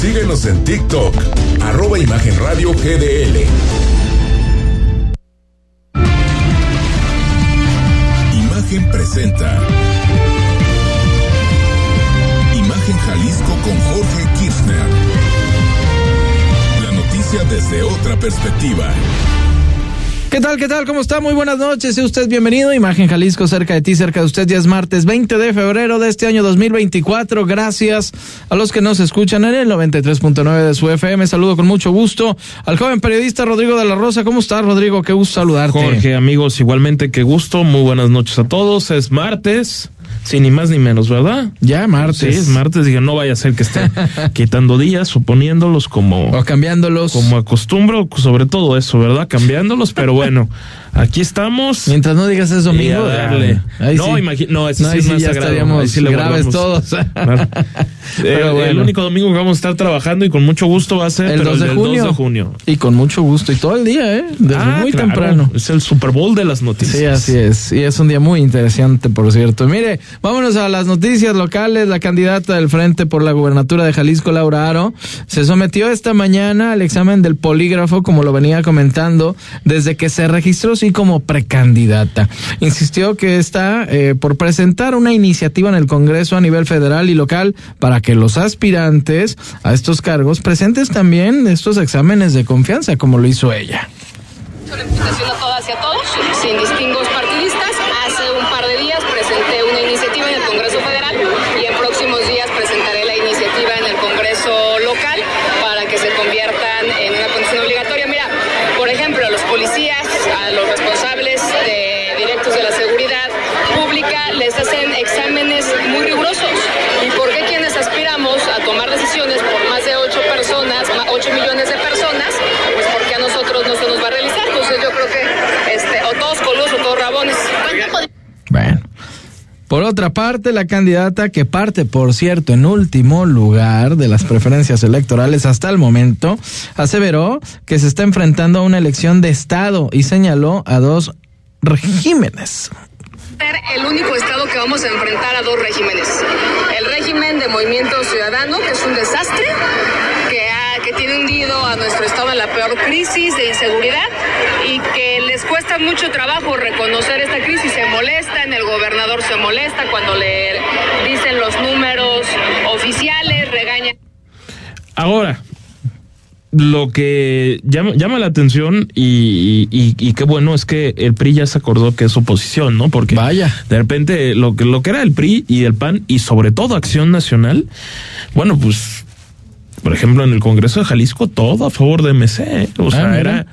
Síguenos en TikTok, arroba Imagen GDL. Imagen presenta. Imagen Jalisco con Jorge Kirchner. La noticia desde otra perspectiva. ¿Qué tal? ¿Qué tal? ¿Cómo está? Muy buenas noches. Sea usted bienvenido. Imagen Jalisco cerca de ti, cerca de usted. Ya es martes 20 de febrero de este año 2024. Gracias a los que nos escuchan en el 93.9 de su FM. Saludo con mucho gusto al joven periodista Rodrigo de la Rosa. ¿Cómo estás, Rodrigo? Qué gusto saludarte. Jorge, amigos, igualmente qué gusto. Muy buenas noches a todos. Es martes. Sí, ni más ni menos, ¿verdad? Ya martes. Sí, es martes. Dije, no vaya a ser que esté quitando días o poniéndolos como. O cambiándolos. Como acostumbro, sobre todo eso, ¿verdad? Cambiándolos, pero bueno. Aquí estamos. Mientras no digas es domingo, a darle. no, imagino, no, ese no, sí es más ya sagrado, estaríamos sí graves todos. Pero bueno. El único domingo que vamos a estar trabajando y con mucho gusto va a ser El pero 2 de del junio. 2 de junio. Y con mucho gusto. Y todo el día, ¿eh? Desde Ah, muy claro. temprano. Es el Super Bowl de las noticias. Sí, así es. Y es un día muy interesante, por cierto. Mire, vámonos a las noticias locales. La candidata del Frente por la gubernatura de Jalisco, Laura Aro, se sometió esta mañana al examen del polígrafo, como lo venía comentando, desde que se registró sí como precandidata. Insistió que está eh, por presentar una iniciativa en el Congreso a nivel federal y local para que los aspirantes a estos cargos presentes también estos exámenes de confianza, como lo hizo ella. Invitación a todas y a todos, sin distingos partidistas. Hace un par de días presenté una iniciativa en el Congreso Federal y en próximos días presentaré la iniciativa en el Congreso local para que se conviertan en una condición obligatoria. Mira, por ejemplo, a los policías, a los responsables de directos de la seguridad pública les hacen exámenes muy rigurosos. ¿Y por qué quienes aspiramos a tomar decisiones por más de 8 personas, 8 millones de personas? Pues porque a nosotros no se nos va a realizar. Entonces yo creo que este, o todos coludos o todos rabones. Bueno. Por otra parte, la candidata que parte, por cierto, en último lugar de las preferencias electorales hasta el momento, aseveró que se está enfrentando a una elección de Estado y señaló a dos regímenes. el único estado que vamos a enfrentar a dos regímenes. El régimen de Movimiento Ciudadano, que es un desastre, hundido a nuestro estado en la peor crisis de inseguridad y que les cuesta mucho trabajo reconocer esta crisis. Se molestan, el gobernador se molesta cuando le dicen los números oficiales, regañan. Ahora, lo que llama, llama la atención y, y, y qué bueno es que el PRI ya se acordó que es oposición, ¿no? Porque Vaya. de repente lo que, lo que era el PRI y el PAN y sobre todo Acción Nacional, bueno, pues, por ejemplo, en el Congreso de Jalisco, todo a favor de MC. ¿eh? O sea, mira. era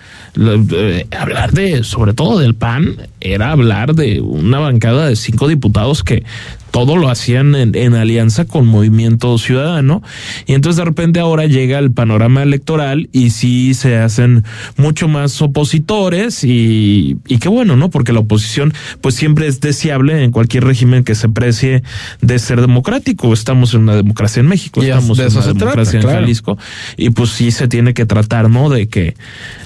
eh, hablar de, sobre todo del PAN, era hablar de una bancada de cinco diputados que todo lo hacían en, en alianza con Movimiento Ciudadano. Y entonces de repente ahora llega el panorama electoral y sí se hacen mucho más opositores y, y qué bueno, ¿no? Porque la oposición pues siempre es deseable en cualquier régimen que se precie de ser democrático. Estamos en una democracia en México, Y estamos de en una trata, democracia en claro. Jalisco y pues sí se tiene que tratar, ¿no? De que,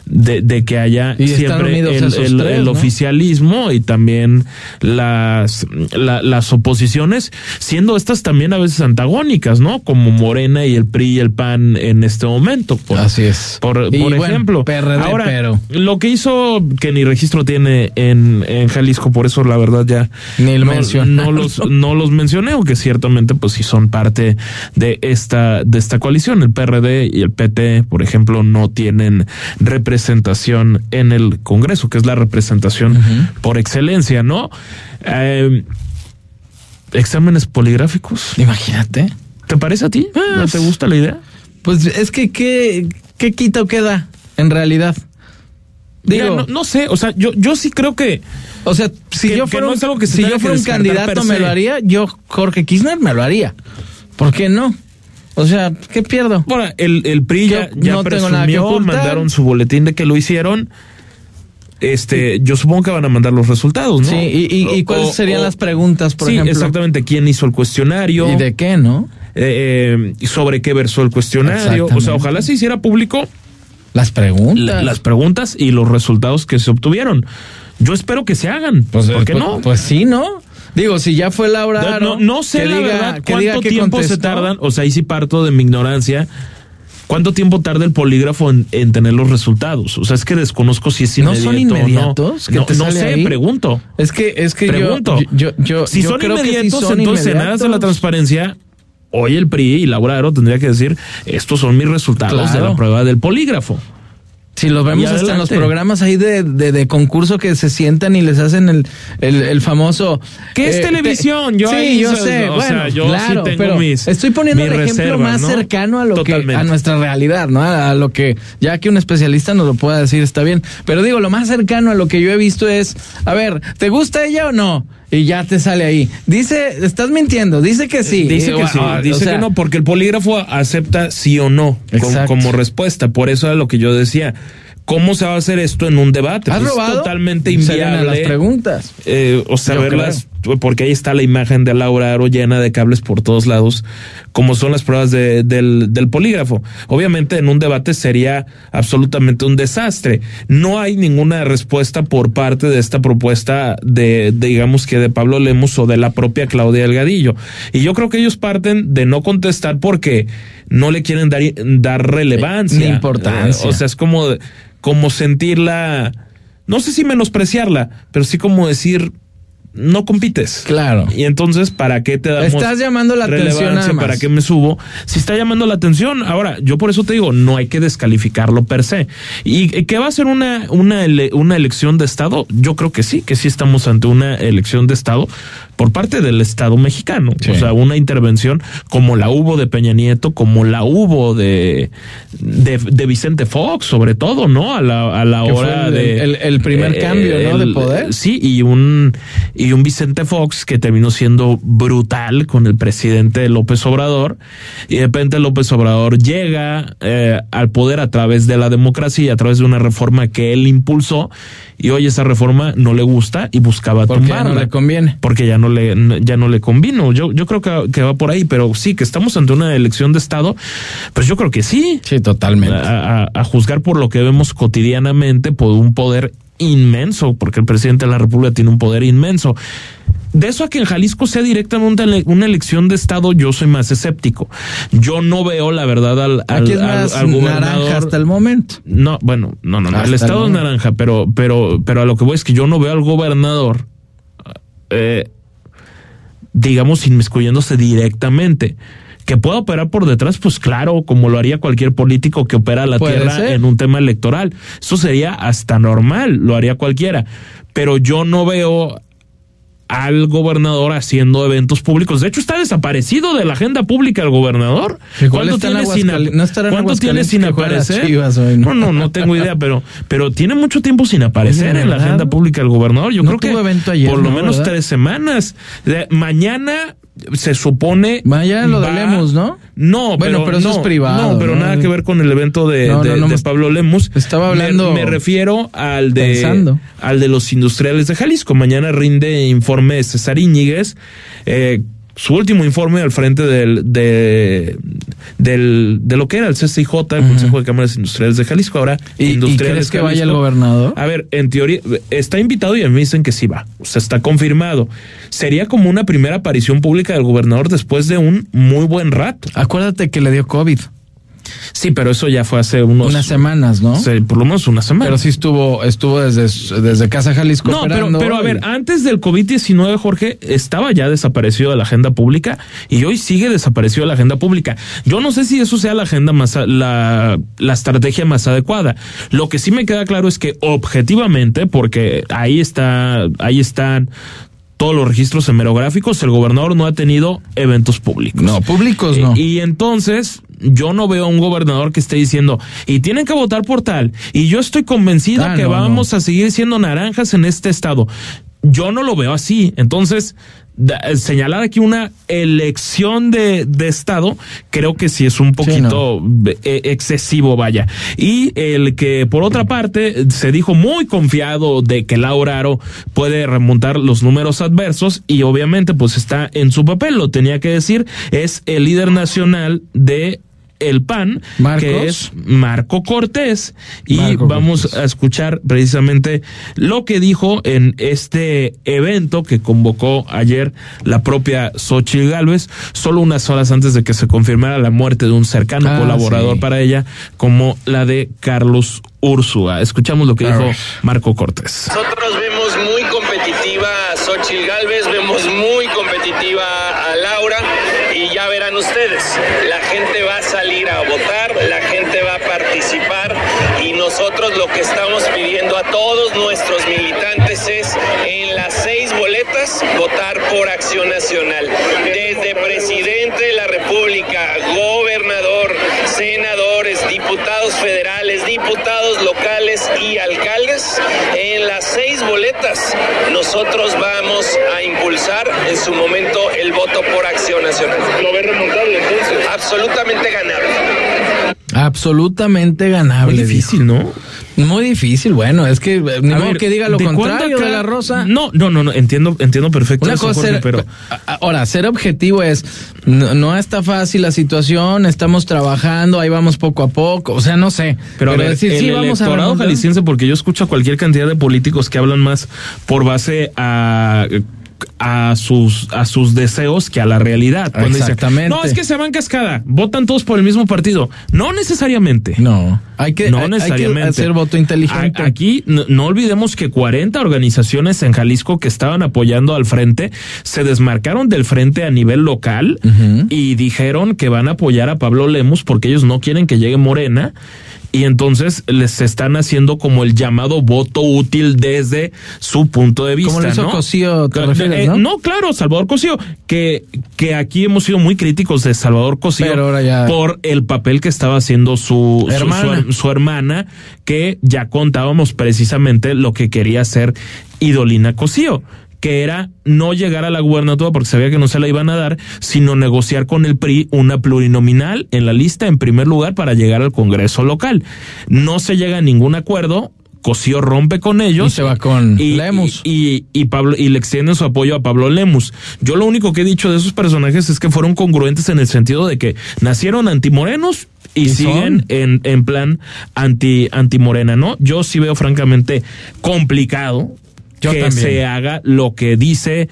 de, de que haya Y siempre el, esos el- tres, el ¿no? oficialismo y también las, la- las oposiciones, siendo estas también a veces antagónicas, ¿no? Como Morena y el PRI y el PAN en este momento. Por, Así es. Por, Y por bueno, ejemplo. PRD, Ahora, pero- lo que hizo que ni registro tiene en, en Jalisco, por eso la verdad ya Ni no los, no los mencioné, aunque ciertamente pues sí son parte de esta, de esta coalición. El PRD y el PT, por ejemplo, no tienen representación en el Congreso, que es la representación por excelencia, ¿no? Eh, exámenes poligráficos. Imagínate. ¿Te parece a ti? Ah, ¿No te gusta la idea? Pues es que, ¿qué, qué quita o qué da en realidad? Mira, Digo, no, no sé, o sea, yo, yo sí creo que o sea, si que- yo fuera, no un- es algo que se si tenga yo que fuera un descartar candidato me lo haría, yo, Jorge Kirchner, me lo haría. ¿Por qué no? O sea, ¿qué pierdo? Bueno, el, el PRI ya, Yo ya no tengo nada que presumió, mandaron su boletín de que lo hicieron. Este, yo supongo que van a mandar los resultados, ¿no? Sí, y, y- y O- cuáles serían o- las preguntas, por sí, ejemplo? exactamente. ¿Quién hizo el cuestionario? ¿Y de qué, no? Eh, eh, sobre qué versó el cuestionario. O sea, ojalá se hiciera público Las preguntas. la- las preguntas y los resultados que se obtuvieron. Yo espero que se hagan. Pues, ¿Por qué pues- no? Pues sí, ¿no? Digo, si ya fue Laura No, no, no sé la diga- verdad cuánto que tiempo se tardan. O sea, ahí sí parto de mi ignorancia. ¿Cuánto tiempo tarda el polígrafo en, en tener los resultados? O sea, es que desconozco si es ¿No inmediato. son o inmediatos? No, ¿Que no, no sé, ahí? pregunto. Es que, es que yo- Pregunto. yo, yo, si yo son creo que inmediatos, son entonces en aras de la transparencia, hoy el PRI y Laura Aro tendría que decir, estos son mis resultados Claro. de la prueba del polígrafo. Si los vemos hasta en los programas ahí de, de, de concurso que se sientan y les hacen el, el, el famoso... ¿Qué es televisión? te- Yo sí, ahí, yo o sé. sea, bueno, yo sí claro, tengo pero mis- estoy poniendo el ejemplo más ¿no? cercano a lo que a nuestra realidad, ¿no? A, a lo que ya que un especialista nos lo pueda decir está bien. Pero digo, lo más cercano a lo que yo he visto es, a ver, ¿te gusta ella o no? Y ya te sale ahí. Dice, estás mintiendo, dice que sí. Dice Y, que sí, ah, o dice sea, que no, porque el polígrafo acepta sí o no como, como respuesta. Por eso es lo que yo decía. ¿Cómo se va a hacer esto en un debate? ¿Has Pues es robado? totalmente Serían inviable. las preguntas. eh, o sea, verlas, porque ahí está la imagen de Laura Aro llena de cables por todos lados, como son las pruebas de- del, del polígrafo. Obviamente en un debate sería absolutamente un desastre. No hay ninguna respuesta por parte de esta propuesta de, de, digamos que de Pablo Lemos o de la propia Claudia Delgadillo. Y yo creo que ellos parten de no contestar porque no le quieren dar, dar relevancia. Ni importancia. O sea, es como, como sentirla, no sé si menospreciarla, pero sí como decir, no compites. Claro. Y entonces, ¿para qué te damos Estás llamando la atención relevancia? nada más. ¿Para qué me subo? Si está llamando la atención, ahora, yo por eso te digo, no hay que descalificarlo per se. ¿Y qué va a ser una, una, ele- una elección de Estado? Yo creo que sí, que sí estamos ante una elección de Estado por parte del Estado mexicano. Sí. O sea, una intervención como la hubo de Peña Nieto, como la hubo de, de, de Vicente Fox, sobre todo, ¿no? A la, a la hora el- de... eh, el- el primer cambio, ¿no? de poder. Sí, y un, y un Vicente Fox que terminó siendo brutal con el presidente López Obrador. Y de repente López Obrador llega eh, al poder a través de la democracia y a través de una reforma que él impulsó. Y hoy esa reforma no le gusta y buscaba Porque tumbarla. no le conviene. Porque ya no le, ya no le convino. Yo, yo creo que, que va por ahí, pero sí, que estamos ante una elección de Estado. Pues yo creo que sí Sí, totalmente. a, a- a juzgar por lo que vemos cotidianamente, por un poder inmenso, porque el presidente de la República tiene un poder inmenso. De eso a que en Jalisco sea directamente una elección de Estado, yo soy más escéptico. Yo no veo, la verdad, al, al, Aquí es más al gobernador. naranja hasta el momento. No, bueno, no, no, no. Hasta El el Estado es naranja, pero, pero, pero a lo que voy es que yo no veo al gobernador, eh, digamos, inmiscuyéndose directamente. Que pueda operar por detrás, pues claro, como lo haría cualquier político que opera la tierra ser. en un tema electoral. Eso sería hasta normal, lo haría cualquiera. Pero yo no veo al gobernador haciendo eventos públicos. De hecho, está desaparecido de la agenda pública el gobernador. ¿Cuánto tiene sin, Aguascali- no estará en ¿cuánto tiene Aguascalientes sin que juega las aparecer? Chivas hoy, ¿no? no, no, no tengo idea, pero, pero tiene mucho tiempo sin aparecer en la agenda pública el gobernador. Yo No creo que ayer, por lo ¿no? menos ¿verdad? tres semanas. Mañana se supone. Mañana lo de va- Lemus, ¿no? No, Bueno, pero eso no, es privado, No, pero ¿no? nada que ver con el evento de, No, de- de Pablo Lemus. estaba Me- hablando Me, refiero al de pensando. al de los industriales de Jalisco. Mañana rinde informe César Íñiguez. eh, su último informe al frente del, de, del, de lo que era el CCIJ, el Consejo de Cámaras Industriales de Jalisco, ahora ¿Y, y Industriales crees que vaya el Jalisco. gobernador? A ver, en teoría, está invitado y a mí me dicen que sí va. O sea, está confirmado. Sería como una primera aparición pública del gobernador después de un muy buen rato. Acuérdate que le dio COVID. Sí, pero eso ya fue hace unos. Unas semanas, ¿no? Sí, por lo menos una semana. Pero sí estuvo, estuvo desde, desde Casa Jalisco. No, pero, pero a ver, antes del COVID-19, Jorge, estaba ya desaparecido de la agenda pública y hoy sigue desaparecido de la agenda pública. Yo no sé si eso sea la agenda más, la, la estrategia más adecuada. Lo que sí me queda claro es que objetivamente, porque ahí está, ahí están todos los registros hemerográficos, el gobernador no ha tenido eventos públicos. No, públicos no. Y, y entonces yo no veo a un gobernador que esté diciendo, y tienen que votar por tal, y yo estoy convencido Ah, que no, vamos a seguir siendo naranjas en este estado. Yo no lo veo así. Entonces, da- señalar aquí una elección de, de estado, creo que sí es un poquito eh, excesivo, vaya. Y el que, por otra parte, se dijo muy confiado de que Laura Aro puede remontar los números adversos y obviamente pues está en su papel, lo tenía que decir, es el líder nacional de el PAN, ¿Marcos? que es Marco Cortés. Y Marco vamos Cortés. a escuchar precisamente lo que dijo en este evento que convocó ayer la propia Xochitl Gálvez, solo unas horas antes de que se confirmara la muerte de un cercano Ah, colaborador sí. para ella, como la de Carlos Úrsula. Escuchamos lo que A dijo ver. Marco Cortés. Nosotros vemos muy competitiva a Xochitl Galvez, vemos muy competitiva a Laura y ya verán ustedes, la gente va a salir a votar, la gente va a participar y nosotros lo que estamos pidiendo a todos nuestros militantes es en las seis boletas votar por Acción Nacional. Desde presidente de la República, gobernador, senadores, diputados federales, diputados locales y alcaldes, en las seis boletas nosotros vamos a impulsar en su momento el voto por acción nacional. ¿Lo ve remontable entonces? Absolutamente ganable. Absolutamente ganable. Muy difícil, ¿no? Muy difícil, bueno, es que eh, ni A modo ver, que diga lo ¿de contrario de la Rosa. No, no, no, no, entiendo, entiendo perfecto Una eso, cosa Jorge, ser- pero ahora, ser objetivo es, no, no está fácil la situación, estamos trabajando, ahí vamos poco a poco, o sea, no sé. Pero, a ver, decir, el sí, vamos a electorado jalisciense, porque yo escucho a cualquier cantidad de políticos que hablan más por base a a sus a sus deseos que a la realidad. Cuando dicen, Exactamente. no, es que se van cascada, votan todos por el mismo partido. No necesariamente. No, hay que, No hay- hay que necesariamente. hacer voto inteligente. A- Aquí no, no olvidemos que 40 organizaciones en Jalisco que estaban apoyando al frente se desmarcaron del frente a nivel local y dijeron que van a apoyar a Pablo Lemus porque ellos no quieren que llegue Morena. Y entonces les están haciendo como el llamado voto útil desde su punto de vista. Como lo hizo ¿no? Cosío, te Eh, refieres, ¿no? no, claro, Salvador Cosío, que, que aquí hemos sido muy críticos de Salvador Cosío Pero ahora ya- por el papel que estaba haciendo su, su- Hermana. su- su hermana, que ya contábamos precisamente lo que quería hacer Idolina Cosío que era no llegar a la gubernatura porque sabía que no se la iban a dar, sino negociar con el PRI una plurinominal en la lista en primer lugar para llegar al Congreso local. No se llega a ningún acuerdo, Cosío rompe con ellos Y se va con Lemus. y, y Pablo y le extienden su apoyo a Pablo Lemus. Yo lo único que he dicho de esos personajes es que fueron congruentes en el sentido de que nacieron antimorenos y, Y siguen en, en plan anti antimorena, ¿no? Yo sí veo francamente complicado Yo que también. se haga lo que dice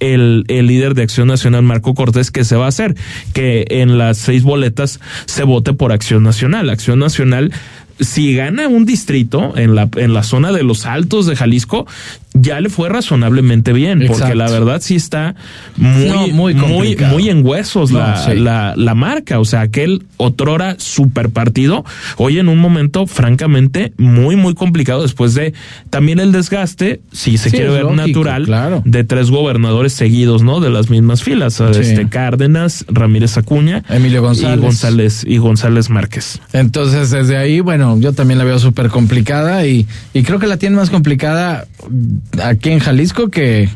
el, el líder de Acción Nacional, Marco Cortés, que se va a hacer, que en las seis boletas se vote por Acción Nacional. Acción Nacional, si gana un distrito en la, en la zona de los altos de Jalisco, ya le fue razonablemente bien, porque la verdad sí está muy, No, muy muy, muy, en huesos No, la, sí. la, la marca. O sea, aquel otrora super partido, hoy en un momento francamente muy, muy complicado después de también el desgaste, si se Sí, quiere ver lógico, natural, claro. de tres gobernadores seguidos, ¿no? De las mismas filas, Sí. este Cárdenas, Ramírez Acuña, Emilio González. y González y González Márquez. Entonces, desde ahí, bueno, yo también la veo súper complicada y, y creo que la tiene más complicada aquí en Jalisco que,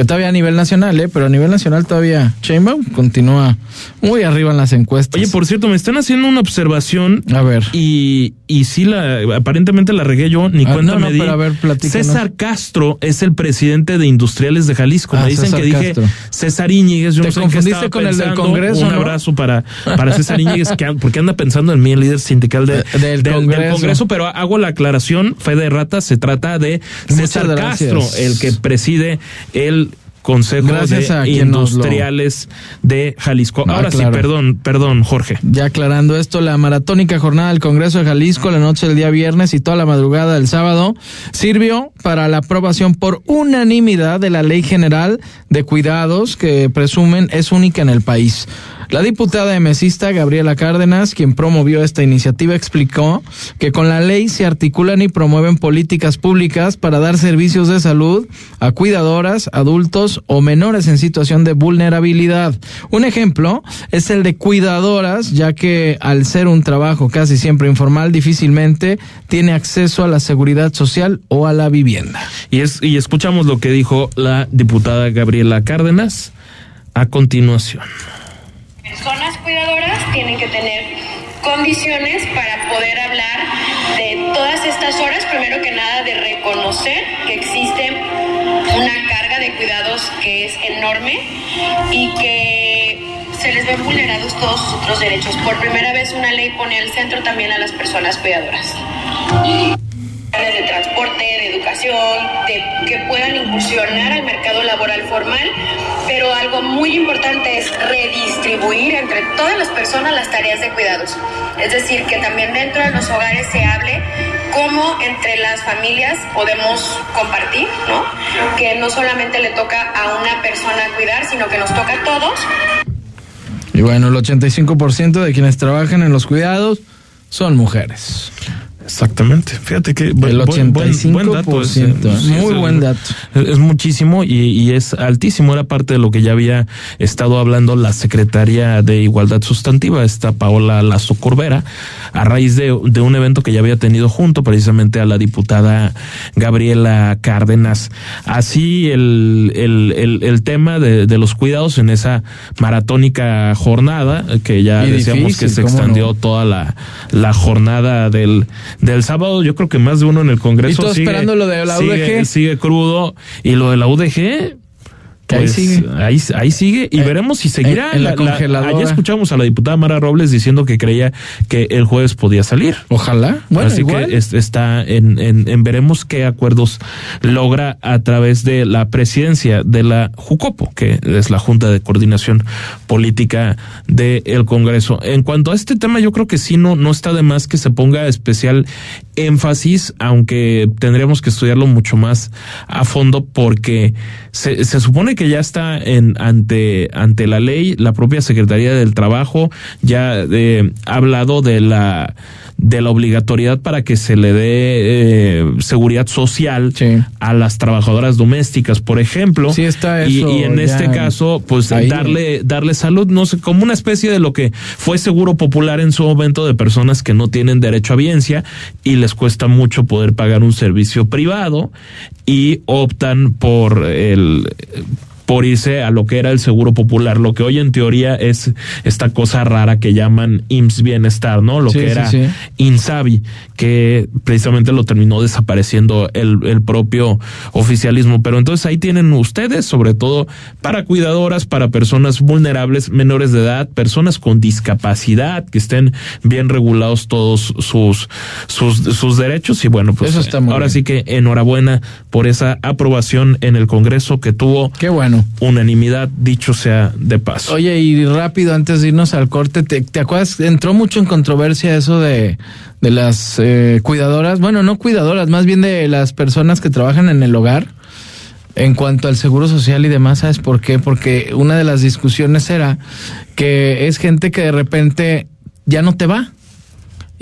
que todavía a nivel nacional, ¿eh? Pero a nivel nacional todavía Sheinbaum continúa muy arriba en las encuestas. Oye, por cierto, me están haciendo una observación A ver. y, y sí, la, aparentemente la regué yo, ni Ah, cuenta no, no, me di. pero a ver, platícanos. César Castro es el presidente de Industriales de Jalisco. Ah, me dicen César que dije Castro. César Íñiguez. Yo Te no sé qué confundiste con el del. Congreso, Un ¿no? abrazo para, para César Íñiguez, que, porque anda pensando en mí, el líder sindical de- Eh, del Congreso. Pero hago la aclaración, fe de rata, se trata de César. Castro, el que preside el Consejo Gracias de lo- Industriales de Jalisco. Ah, Ahora sí, perdón, perdón, Jorge. Ya aclarando esto, la maratónica jornada del Congreso de Jalisco la noche del día viernes y toda la madrugada del sábado sirvió para la aprobación por unanimidad de la Ley General de Cuidados que presumen es única en el país. La diputada emesista Gabriela Cárdenas, quien promovió esta iniciativa, explicó que con la ley se articulan y promueven políticas públicas para dar servicios de salud a cuidadoras, adultos o menores en situación de vulnerabilidad. Un ejemplo es el de cuidadoras, ya que al ser un trabajo casi siempre informal, difícilmente tiene acceso a la seguridad social o a la vivienda. Y, es, y escuchamos lo que dijo la diputada Gabriela Cárdenas a continuación. Personas cuidadoras tienen que tener condiciones para poder hablar de todas estas horas, primero que nada de reconocer que existe una carga de cuidados que es enorme y que se les ven vulnerados todos sus otros derechos. Por primera vez una ley pone al centro también a las personas cuidadoras de transporte, de que puedan incursionar al mercado laboral formal, pero algo muy importante es redistribuir entre todas las personas las tareas de cuidados. Es decir, que también dentro de los hogares se hable cómo entre las familias podemos compartir, ¿no? Que no solamente le toca a una persona cuidar, sino que nos toca a todos. Y bueno, el 85% de quienes trabajan en los cuidados son mujeres. Exactamente. Fíjate que el 85%, buen, dato. Es, muy buen dato. Es, muchísimo y, y, es altísimo. Era parte de lo que ya había estado hablando la secretaria de Igualdad Sustantiva, esta Paola Lazo Corbera, a raíz de, de, un evento que ya había tenido junto precisamente a la diputada Gabriela Cárdenas. Así el, el, el, el tema de, de, los cuidados en esa maratónica jornada, que ya y decíamos difícil, que se extendió no? toda la, la jornada del del sábado, yo creo que más de uno en el Congreso. ¿Y todo sigue, esperando lo de la sigue, UDG? Sigue crudo. Y lo de la UDG, ahí pues, sigue. Ahí, ahí sigue y Eh, veremos si seguirá. en- la congeladora. ayer escuchamos a la diputada Mara Robles diciendo que creía que el jueves podía salir. Ojalá. Bueno, Así igual. que es- está en, en, en veremos qué acuerdos logra a través de la presidencia de la Jucopo, que es la Junta de Coordinación Política del Congreso. En cuanto a este tema, yo creo que sí no, no está de más que se ponga especial énfasis, aunque tendríamos que estudiarlo mucho más a fondo, porque se, se supone que ya está en ante, ante la ley, la propia Secretaría del Trabajo ya eh, ha hablado de la de la obligatoriedad para que se le dé eh, seguridad social Sí. a las trabajadoras domésticas, por ejemplo. Sí está eso y en este caso, pues ahí. darle darle salud, no sé, como una especie de lo que fue seguro popular en su momento de personas que no tienen derecho a biencia y les cuesta mucho poder pagar un servicio privado y optan por el por irse a lo que era el seguro popular, lo que hoy en teoría es esta cosa rara que llaman IMSS Bienestar, ¿no? Lo Sí, que sí, era sí. Insabi, que precisamente lo terminó desapareciendo el, el propio oficialismo. Pero entonces ahí tienen ustedes, sobre todo para cuidadoras, para personas vulnerables, menores de edad, personas con discapacidad, que estén bien regulados todos sus, sus, sus derechos. Y bueno, pues Eso está muy ahora bien. sí que enhorabuena por esa aprobación en el Congreso que tuvo Qué bueno. Unanimidad, dicho sea de paso. Oye, y rápido, antes de irnos al corte, ¿te, te acuerdas? Entró mucho en controversia eso de, de las eh, cuidadoras, bueno, no cuidadoras, más bien de las personas que trabajan en el hogar. En cuanto al seguro social y demás, ¿sabes por qué? Porque una de las discusiones era que es gente que de repente ya no te va.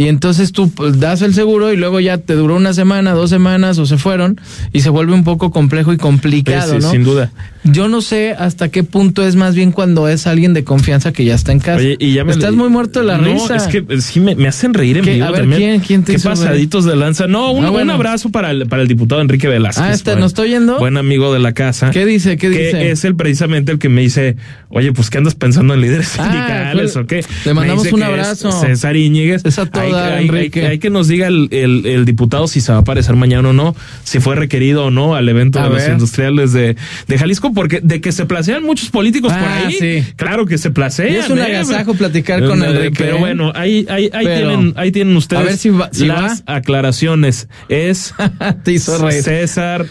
Y entonces tú pues, das el seguro y luego ya te duró una semana, dos semanas o se fueron y se vuelve un poco complejo y complicado, Sí, ¿no? Sin duda. Yo no sé hasta qué punto es más bien cuando es alguien de confianza que ya está en casa. Oye, y ya me Estás muy muerto de la no, risa. es que eh, sí me, me hacen reír en vivo A ver, también. ¿quién- quién te Qué hizo pasaditos de lanza. No, un, Ah, bueno. un abrazo para el, para el diputado Enrique Velázquez. Ah, este, buen- ¿nos está oyendo? Buen amigo de la casa. ¿Qué dice? ¿Qué que dice? es el precisamente el que me dice, oye, pues ¿qué andas pensando en líderes Ah, sindicales fue- o qué? le mandamos un que abrazo. César Íñiguez. Es a toda, hay, hay- Enrique. hay- hay que nos diga el, el- el diputado si se va a aparecer mañana o no, si fue requerido o no al evento A de los industriales de, de Jalisco, porque de que se placean muchos políticos por Ah, ahí, sí. claro que se placean. Y es un ¿eh? agasajo platicar con Eh, Enrique, Pero ¿eh? bueno, ahí, ahí, ahí, Pero- tienen, ahí tienen ustedes A ver si va- si las aclaraciones. Es Te hizo César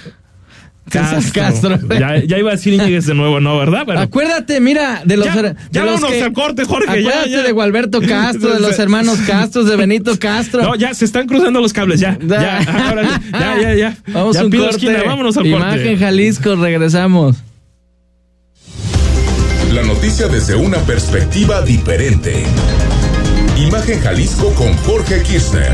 Castro. Castro. Ya, ya iba a decir Íñiguez de nuevo, ¿no? ¿Verdad? Pero Acuérdate, mira, de los. Ya, de ya los vámonos al corte, Jorge, Acuérdate ya. de Gualberto Castro, de los hermanos Castro, de Benito Castro. No, ya se están cruzando los cables, ya. Ya, ahora ya, ya, ya. Vamos ya a un pido corte. esquina, vámonos al Imagen corte. Jalisco, regresamos. La noticia desde una perspectiva diferente. Imagen Jalisco con Jorge Kirchner.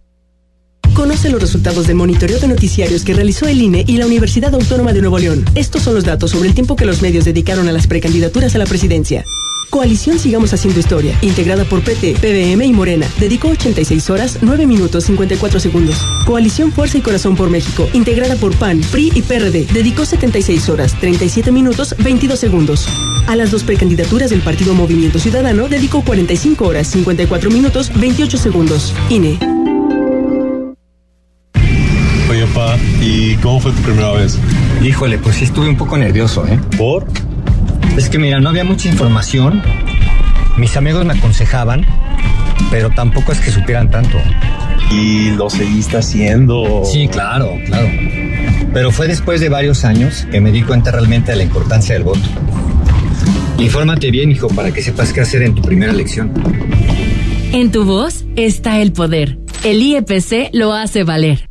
Conoce los resultados del monitoreo de noticiarios que realizó el INE y la Universidad Autónoma de Nuevo León. Estos son los datos sobre el tiempo que los medios dedicaron a las precandidaturas a la presidencia. Coalición Sigamos Haciendo Historia, integrada por PT, PBM y Morena, dedicó 86 horas, 9 minutos 54 segundos. Coalición Fuerza y Corazón por México, integrada por PAN, PRI y PRD, dedicó 76 horas, 37 minutos 22 segundos. A las dos precandidaturas del Partido Movimiento Ciudadano, dedicó 45 horas, 54 minutos 28 segundos. INE. ¿Y cómo fue tu primera vez? Híjole, pues sí estuve un poco nervioso, ¿eh? ¿Por? Es que mira, no había mucha información. Mis amigos me aconsejaban, pero tampoco es que supieran tanto. ¿Y lo seguiste haciendo? Sí, claro, claro. Pero fue después de varios años que me di cuenta realmente de la importancia del voto. Infórmate bien, hijo, para que sepas qué hacer en tu primera elección. En tu voz está el poder. El IEPC lo hace valer.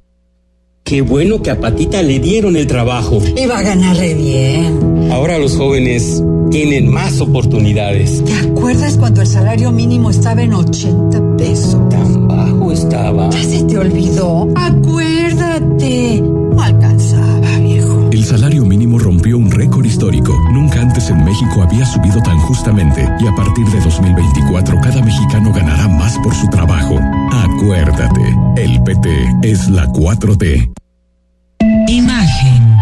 Qué bueno que a Patita le dieron el trabajo. Y va a ganar re bien. Ahora los jóvenes tienen más oportunidades. ¿Te acuerdas cuando el salario mínimo estaba en 80 pesos? Tan bajo estaba. ¿Ya se te olvidó? Acuérdate. No salario mínimo rompió un récord histórico. Nunca antes en México había subido tan justamente y a partir de 2024 cada mexicano ganará más por su trabajo. Acuérdate, el PT es la 4T. Imagen.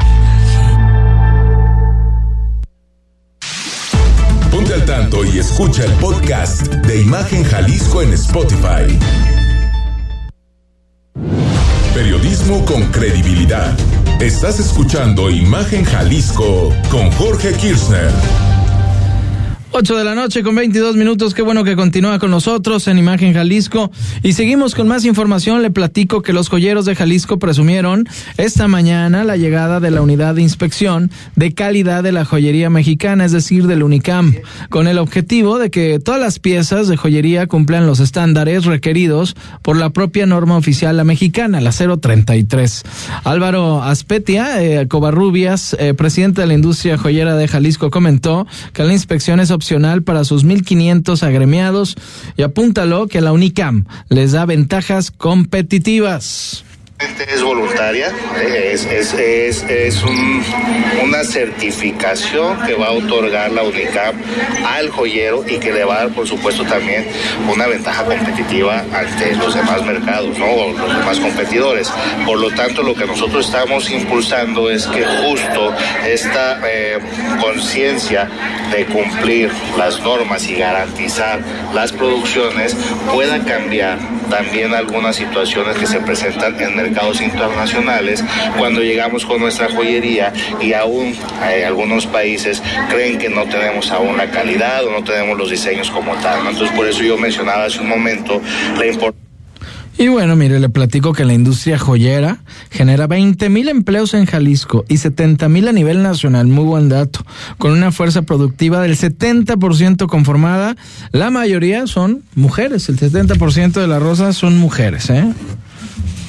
Ponte al tanto y escucha el podcast de Imagen Jalisco en Spotify. Periodismo con credibilidad. Estás escuchando Imagen Jalisco con Jorge Kirchner. 8 de la noche con 22 minutos. Qué bueno que continúa con nosotros en Imagen Jalisco. Y seguimos con más información. Le platico que los joyeros de Jalisco presumieron esta mañana la llegada de la unidad de inspección de calidad de la joyería mexicana, es decir, del UNICAM, con el objetivo de que todas las piezas de joyería cumplan los estándares requeridos por la propia norma oficial la mexicana, la 033. Álvaro Aspetia, eh, Covarrubias, eh, presidente de la industria joyera de Jalisco, comentó que la inspección es opcional para sus 1.500 agremiados y apúntalo que la UNICAM les da ventajas competitivas. Es voluntaria, es, es, es, es un, una certificación que va a otorgar la UNICAP al joyero y que le va a dar, por supuesto, también una ventaja competitiva ante los demás mercados. O los demás competidores. Por lo tanto, lo que nosotros estamos impulsando es que justo esta eh, conciencia de cumplir las normas y garantizar las producciones pueda cambiar también algunas situaciones que se presentan en mercados internacionales cuando llegamos con nuestra joyería y aún eh, algunos países creen que no tenemos aún la calidad o no tenemos los diseños como tal. Entonces por eso yo mencionaba hace un momento la importancia y bueno, mire, le platico que la industria joyera genera 20 mil empleos en Jalisco y 70 mil a nivel nacional. Muy buen dato. Con una fuerza productiva del 70% conformada, la mayoría son mujeres. El 70% de las rosas son mujeres, ¿eh?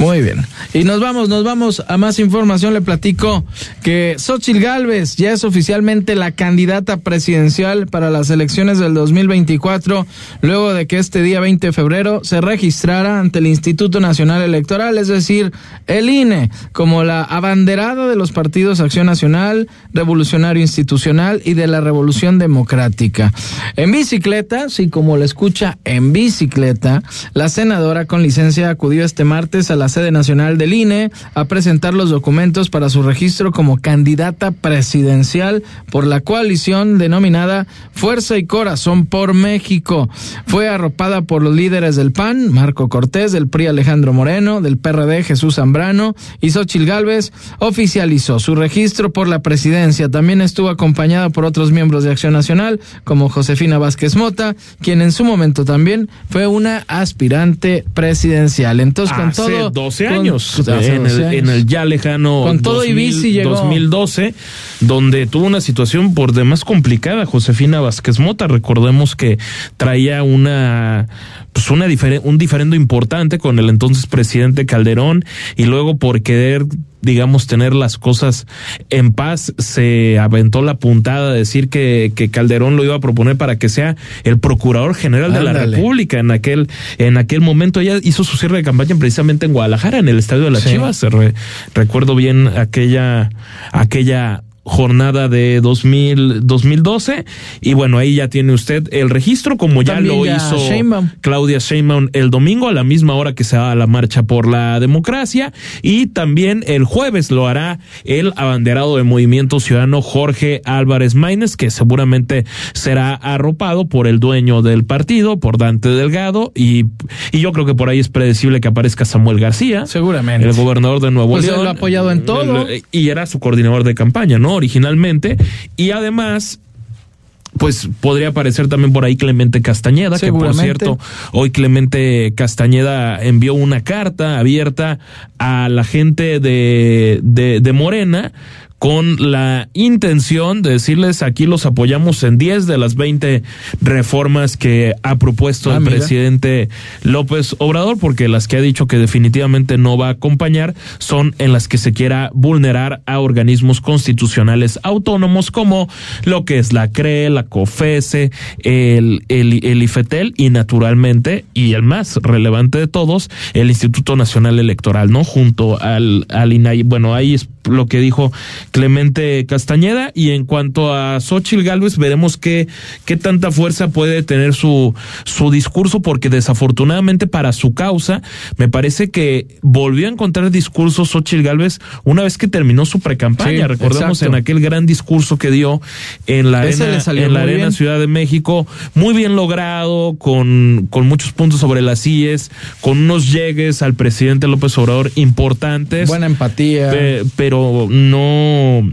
Muy bien. Y nos vamos, nos vamos a más información. Le platico que Xochil Gálvez ya es oficialmente la candidata presidencial para las elecciones del 2024, luego de que este día 20 de febrero se registrara ante el Instituto Nacional Electoral, es decir, el INE, como la abanderada de los partidos Acción Nacional, Revolucionario Institucional y de la Revolución Democrática. En bicicleta, sí, como la escucha, en bicicleta, la senadora con licencia acudió este martes a la sede nacional del INE a presentar los documentos para su registro como candidata presidencial por la coalición denominada Fuerza y Corazón por México. Fue arropada por los líderes del PAN, Marco Cortés, del PRI Alejandro Moreno, del PRD Jesús Zambrano y Xochil Gálvez, oficializó su registro por la presidencia. También estuvo acompañada por otros miembros de Acción Nacional, como Josefina Vázquez Mota, quien en su momento también fue una aspirante presidencial. Entonces, con todo 12 con- años, en, 12 el, años. en el ya lejano Con todo y bici llegó. 2012, donde tuvo una situación por demás complicada. Josefina Vázquez Mota, recordemos que traía una pues una difere- un diferendo importante con el entonces presidente Calderón y luego por querer digamos tener las cosas en paz se aventó la puntada de decir que, que Calderón lo iba a proponer para que sea el procurador general de la. República en aquel en aquel momento ella hizo su cierre de campaña precisamente en Guadalajara en el estadio de las Sí. Chivas Re- recuerdo bien aquella aquella jornada de 2000, 2012 y bueno ahí ya tiene usted el registro como ya También lo ya hizo Sheinbaum. Claudia Sheinbaum el domingo a la misma hora que se va a la marcha por la democracia y también el jueves lo hará el abanderado de Movimiento Ciudadano Jorge Álvarez Maínez que seguramente será arropado por el dueño del partido, por Dante Delgado y, y yo creo que por ahí es predecible que aparezca Samuel García, seguramente el gobernador de Nuevo Pues León, lo ha apoyado en todo. el- y era su coordinador de campaña, ¿no? Originalmente y además pues podría aparecer también por ahí Clemente Castañeda, que por cierto, hoy Clemente Castañeda envió una carta abierta a la gente de, de, de Morena con la intención de decirles aquí los apoyamos en 10 de las 20 reformas que ha propuesto Ah, el mira. presidente López Obrador, porque las que ha dicho que definitivamente no va a acompañar son en las que se quiera vulnerar a organismos constitucionales autónomos como lo que es la CRE, la COFESE, el, el, el IFETEL y naturalmente, y el más relevante de todos, el Instituto Nacional Electoral, ¿no? Junto al, al INAI. Bueno, ahí es lo que dijo Clemente Castañeda y en cuanto a Xochil Gálvez veremos qué, qué tanta fuerza puede tener su, su discurso porque desafortunadamente para su causa me parece que volvió a encontrar discursos Xochil Gálvez una vez que terminó su precampaña. Sí, Recordemos exacto. en aquel gran discurso que dio en la Ese arena, en la arena bien. Ciudad de México, muy bien logrado, con, con muchos puntos sobre las IES, con unos llegues al presidente López Obrador importantes. Buena empatía. Pe- pero no,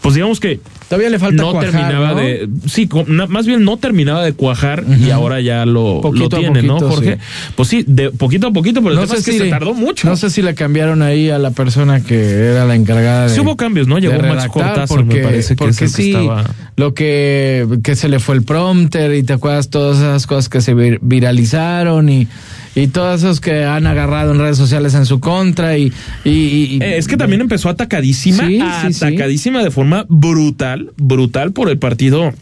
pues digamos que Todavía le falta no cuajar, terminaba ¿no? de, sí, más bien no terminaba de cuajar y ahora ya lo, tiene, ¿no, Jorge? sí. Pues sí, de poquito a poquito, pero el tema es que se tardó mucho. No sé si le cambiaron ahí a la persona que era la encargada de. Sí hubo cambios, ¿no? Llegó Max Cortázar, me parece que es porque el que sí, estaba- lo que, que se le fue el prompter y te acuerdas todas esas cosas que se vir- viralizaron y, y todas esas que han agarrado en redes sociales en su contra y, y, y- Eh, es que también empezó atacadísima, Sí, sí, sí. atacadísima de forma brutal, brutal por el partido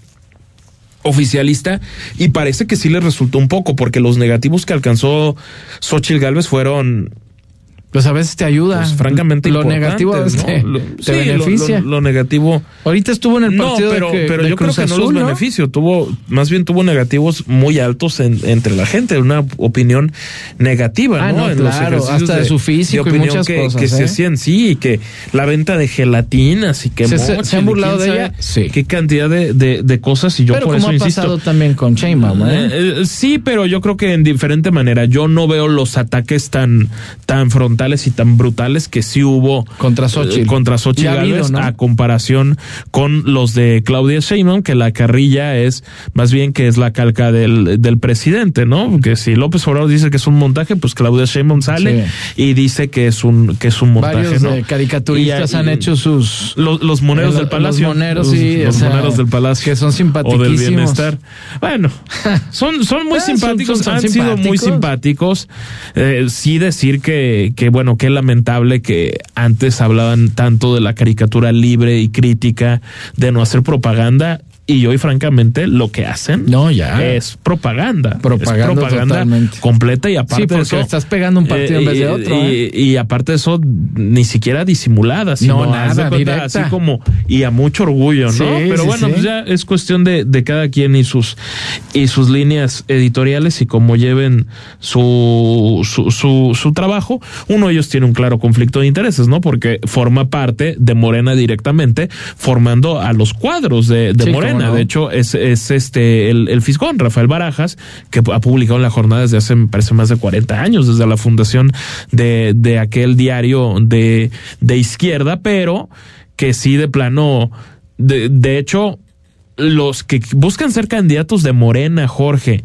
oficialista y parece que sí le resultó un poco porque los negativos que alcanzó Xochitl Galvez fueron pues a veces te ayuda. pues, francamente lo negativo a veces ¿no? te, Lo- te sí, lo- beneficia. Lo, lo negativo Ahorita estuvo en el no, partido pero, de, que- pero de yo creo Cruz que no Azul, los beneficio, tuvo, más bien tuvo negativos muy altos en- entre la gente, una opinión negativa, Ah, ¿no? no, en los claro, ejercicios hasta de su físico y opinión muchas que, cosas, que se ¿eh? hacían, sí, y que la venta de gelatinas y que ¿Se- se- se han y burlado de ella? Sí. Qué cantidad de, de, de cosas y yo Pero por como eso ha insisto. pasado también con Sheinbaum, ¿eh? Eh, eh, sí, pero yo creo que en diferente manera. Yo no veo los ataques tan, tan frontales y tan brutales que sí hubo Contra Xochitl. eh, contra Xochitl habido, Gálvez, ¿no? a comparación con los de Claudia Sheinbaum, que la carrilla es más bien que es la calca del, del presidente, ¿no? Porque si López Obrador dice que es un montaje, pues Claudia Sheinbaum sale y dice que es un que es un montaje, Varios ¿no? eh, caricaturistas Y- han hecho sus los, los moneros Eh, del palacio. Los moneros, Los- sí. los o sea, moneros del palacio. Que son O simpaticísimos. del bienestar. Bueno, son, son muy Ah, son- simpáticos, son- son han sido muy simpáticos. simpáticos. Eh, sí decir que, que bueno, qué lamentable que antes hablaban tanto de la caricatura libre y crítica, de no hacer propaganda y hoy francamente lo que hacen no ya. es propaganda. Propaganda, es propaganda totalmente. completa y aparte sí, porque de eso estás pegando un partido eh, en vez de otro y, ¿eh? y aparte de eso ni siquiera disimulada sino No, nada, cuenta, así como y a mucho orgullo no Sí, pero sí, bueno pues ya es cuestión de, de cada quien y sus y sus líneas editoriales y cómo lleven su, su, su, su trabajo. Uno de ellos tiene un claro conflicto de intereses no porque forma parte de Morena directamente formando a los cuadros de, Morena no. de hecho es, es este el, el fiscón Rafael Barajas que ha publicado en la jornada desde hace me parece más de 40 años desde la fundación de, de aquel diario de, de izquierda pero que sí de plano de, de hecho los que buscan ser candidatos de Morena Jorge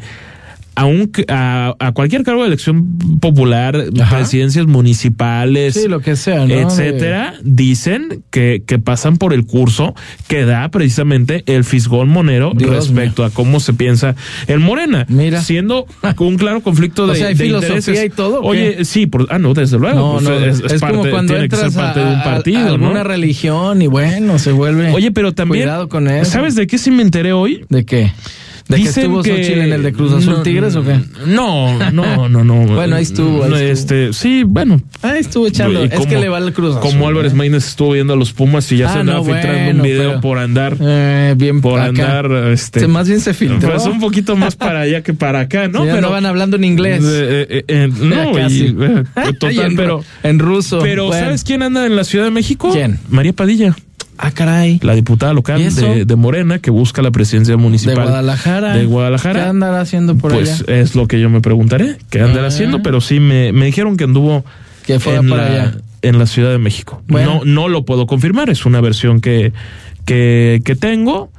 aunque a, a cualquier cargo de elección popular, presidencias municipales, Sí, lo que sea, ¿no? etcétera, dicen que, que pasan por el curso que da precisamente el Fisgón Monero Dios respecto a cómo se piensa en Morena. Mira. Siendo un claro conflicto O de, sea, ¿hay de filosofía intereses. y todo, o Oye, qué? sí, por, ah, no, desde luego. No, pues, no, es, es, es como cuando tiene que ser entras parte a, de un partido, alguna ¿no? religión y bueno, se vuelve. Oye, pero también. Cuidado con eso. ¿Sabes de qué sí me enteré hoy? ¿De qué? ¿De que Dicen estuvo que- Xochitl en el de Cruz Azul no, Tigres o qué? No, no, no, no. Bueno, ahí estuvo, ahí No, estuvo. Este, sí, bueno. Ahí estuvo echando. Es como- que le va al Cruz Azul. Como Álvarez ¿eh? Maínez estuvo viendo a los Pumas y ya se Ah, andaba no, filtrando bueno, un video pero- por andar. Eh, bien por acá. andar, este. Se- más bien se filtró. Pues un poquito más para allá que para acá, ¿no? Sí, pero andaban hablando en inglés. Eh, eh, eh, no, Casi. y, Y total, en, pero. en ruso. Pero, Bueno. ¿sabes quién anda en la Ciudad de México? ¿Quién? María Padilla. Ah, caray. La diputada local de, de Morena que busca la presidencia De municipal. Guadalajara. De Guadalajara. ¿Qué andará haciendo por pues allá? es lo que yo me preguntaré, qué andará Ah. haciendo, pero sí me, me dijeron que anduvo Que fuera en, para la, allá. en la Ciudad de México. Bueno. No, no lo puedo confirmar, es una versión que, que, que tengo,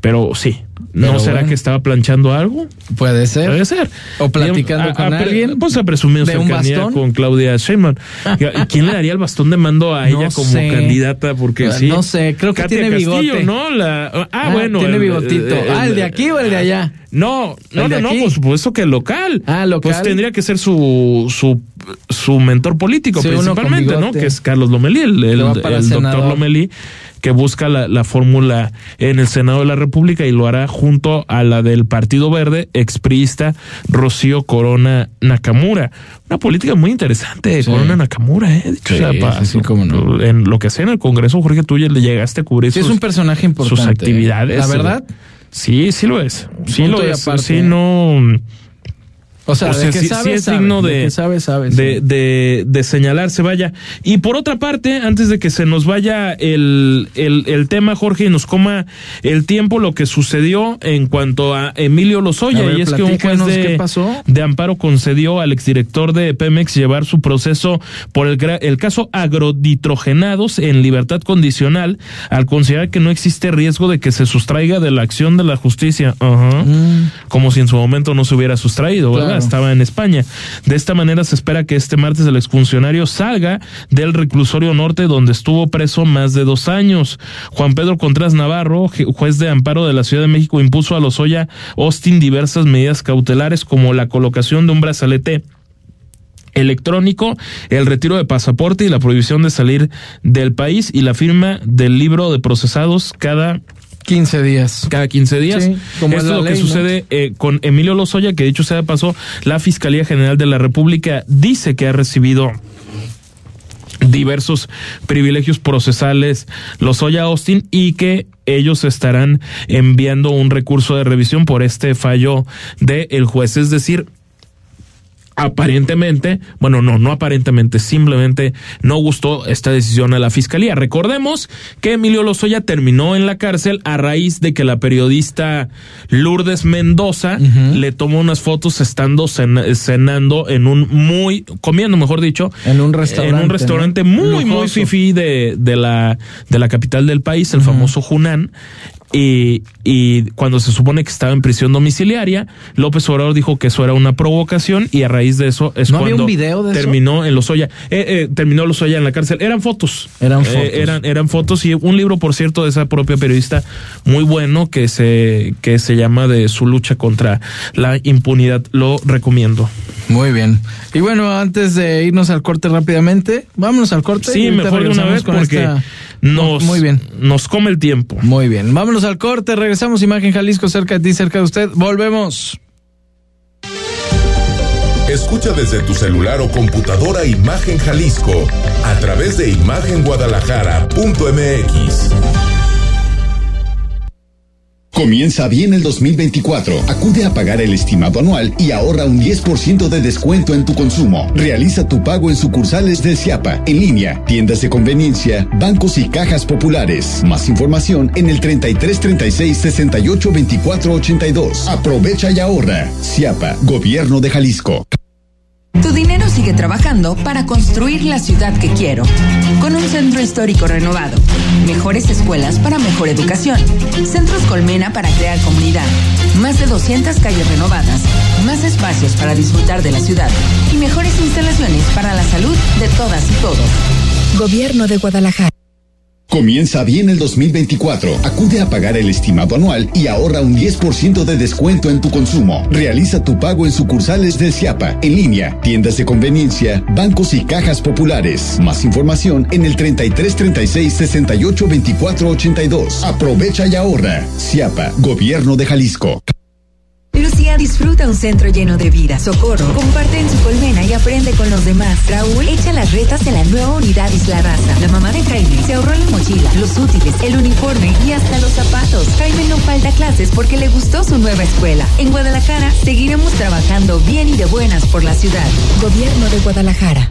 pero sí. ¿No será bueno. que estaba planchando algo? Puede ser. Puede ser. O platicando A- con a- alguien. Pues ha presumido ¿De cercanía con Claudia Sheinbaum. ¿Y quién le daría el bastón de mando a No ella como sé. candidata? Porque Ah, sí. no sé, creo que Katia tiene Castillo, bigote. ¿no? La, ah, Ah, bueno. tiene el- bigotito. el- ah, ¿el de aquí o el de allá? No, no, ¿El de no, no, por supuesto que el local. Ah, local. Pues tendría que ser su, su, su mentor político, Sí, principalmente, ¿no? Que es Carlos Lomelí, el, el, el doctor. Lomelí, que busca la, la fórmula en el Senado de la República y lo hará junto a la del Partido Verde, expriista Rocío Corona Nakamura. Una política muy interesante, Sí. Corona Nakamura, ¿eh? Dicho Sí, sea de sí, sí, cómo no. En lo que hacía en el Congreso, Jorge, tú ya le llegaste a cubrir es un personaje importante. sus actividades. La verdad. Sí, sí lo es. Sí Punto lo es. aparte. Sí, no. O sea, O de sea, que sabe, sí es sabe, digno de- que sabe, sabe. de, de, de señalarse, vaya. Y por otra parte, antes de que se nos vaya el, el, el tema, Jorge, y nos coma el tiempo, lo que sucedió en cuanto a Emilio Lozoya, A ver, y es que un juez de, pasó. de amparo concedió al exdirector de Pemex llevar su proceso por el, el caso agroditrogenados en libertad condicional, al considerar que no existe riesgo de que se sustraiga de la acción de la justicia. Ajá. Como si en su momento no se hubiera sustraído, ¿verdad? Estaba en España. De esta manera se espera que este martes el exfuncionario salga del reclusorio norte donde estuvo preso más de dos años. Juan Pedro Contreras Navarro, juez de amparo de la Ciudad de México, impuso a Lozoya Austin diversas medidas cautelares como la colocación de un brazalete electrónico, el retiro de pasaporte y la prohibición de salir del país y la firma del libro de procesados cada 15 días. cada 15 días. Sí, como Esto es lo que sucede eh, con Emilio Lozoya, que dicho sea de paso, la Fiscalía General de la República dice que ha recibido diversos privilegios procesales Lozoya Austin y que ellos estarán enviando un recurso de revisión por este fallo del el juez, es decir, aparentemente, bueno, no, no aparentemente, simplemente no gustó esta decisión a la fiscalía. Recordemos que Emilio Lozoya terminó en la cárcel a raíz de que la periodista Lourdes Mendoza le tomó unas fotos estando cen- cenando en un muy, comiendo, mejor dicho, En un restaurante. en un restaurante ¿no? muy, muy fifí de, de la, de la capital del país, el famoso Junán. Y, y cuando se supone que estaba en prisión domiciliaria, López Obrador dijo que eso era una provocación y a raíz de eso es ¿No había cuando un video de eso? terminó en Lozoya. Eh, eh, terminó Lozoya en la cárcel. Eran fotos. Eran Eh, fotos. eran, eran fotos y un libro, por cierto, de esa propia periodista muy bueno que se, que se llama de su lucha contra la impunidad. Lo recomiendo. Muy bien. Y bueno, antes de irnos al corte rápidamente, vámonos al corte. Sí, mejor de una vez con porque esta- nos, Muy bien. nos come el tiempo. Muy bien. Vámonos al corte, regresamos. Imagen Jalisco cerca de ti, cerca de usted. Volvemos. Escucha desde tu celular o computadora Imagen Jalisco a través de imagenguadalajara.mx. Comienza bien el 2024. Acude a pagar el estimado anual y ahorra un 10% de descuento en tu consumo. Realiza tu pago en sucursales de Ciapa, en línea, tiendas de conveniencia, bancos y cajas populares. Más información en el 33 36 68 24 82. Aprovecha y ahorra. Ciapa, Gobierno de Jalisco. Tu dinero sigue trabajando para construir la ciudad que quiero. Con un centro histórico renovado, mejores escuelas para mejor educación, centros Colmena para crear comunidad, más de 200 calles renovadas, más espacios para disfrutar de la ciudad y mejores instalaciones para la salud de todas y todos. Gobierno de Guadalajara. Comienza bien el 2024. Acude a pagar el estimado anual y ahorra un 10% de descuento en tu consumo. Realiza tu pago en sucursales de Ciapa, en línea, tiendas de conveniencia, bancos y cajas populares. Más información en el 33 36 68 24 82. Aprovecha y ahorra. Ciapa, Gobierno de Jalisco. Lucía disfruta un centro lleno de vida. Socorro comparte en su colmena y aprende con los demás. Raúl echa las retas en la nueva unidad Isla Raza. La mamá de Jaime se ahorró la mochila, los útiles, el uniforme y hasta los zapatos. Jaime no falta clases porque le gustó su nueva escuela. En Guadalajara seguiremos trabajando bien y de buenas por la ciudad. Gobierno de Guadalajara.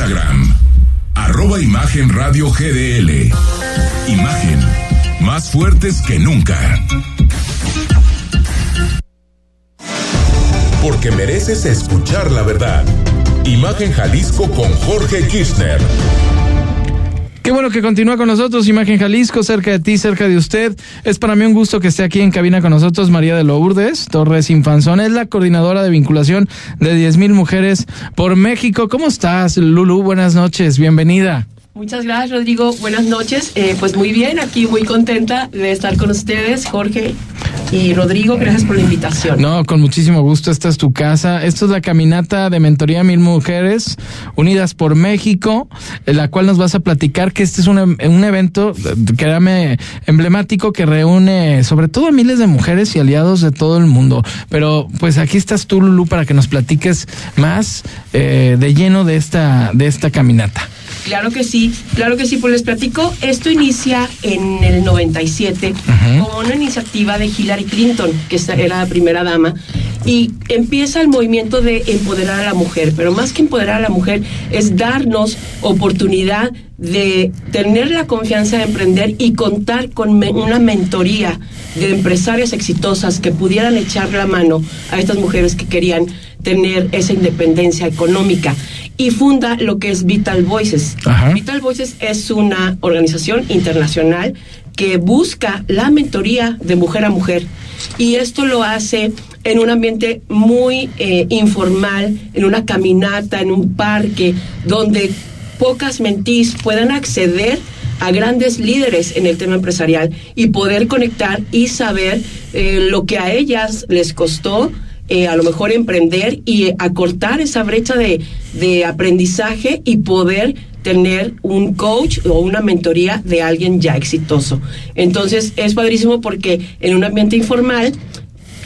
Instagram, arroba Imagen Radio GDL. Imagen, más fuertes que nunca. Porque mereces escuchar la verdad. Imagen Jalisco con Jorge Kirchner. Qué bueno que continúa con nosotros, Imagen Jalisco, cerca de ti, cerca de usted. Es para mí un gusto que esté aquí en cabina con nosotros María de Lourdes Torres Infanzón. Es la coordinadora de vinculación de 10.000 mujeres por México. ¿Cómo estás, Lulu? Buenas noches, bienvenida. Muchas gracias, Rodrigo. Buenas noches. Eh, pues muy bien, aquí muy contenta de estar con ustedes, Jorge y Rodrigo. Gracias por la invitación. No, con muchísimo gusto. Esta es tu casa. Esto es la caminata de mentoría Mil Mujeres Unidas por México, en la cual nos vas a platicar que este es un, un evento, créame, emblemático que reúne sobre todo a miles de mujeres y aliados de todo el mundo. Pero pues aquí estás tú, Lulu, para que nos platiques más eh, de lleno de esta, de esta caminata. Claro que sí, claro que sí, pues les platico, esto inicia en el 97 Ujú. como una iniciativa de Hillary Clinton, que era la primera dama, y empieza el movimiento de empoderar a la mujer, pero más que empoderar a la mujer es darnos oportunidad de tener la confianza de emprender y contar con me- una mentoría de empresarias exitosas que pudieran echar la mano a estas mujeres que querían tener esa independencia económica y funda lo que es Vital Voices. Vital Voices es una organización internacional que busca la mentoría de mujer a mujer y esto lo hace en un ambiente muy eh, informal, en una caminata, en un parque, donde pocas mentís puedan acceder a grandes líderes en el tema empresarial y poder conectar y saber eh, lo que a ellas les costó eh, a lo mejor emprender y eh, acortar esa brecha de, de aprendizaje y poder tener un coach o una mentoría de alguien ya exitoso. Entonces es padrísimo porque en un ambiente informal,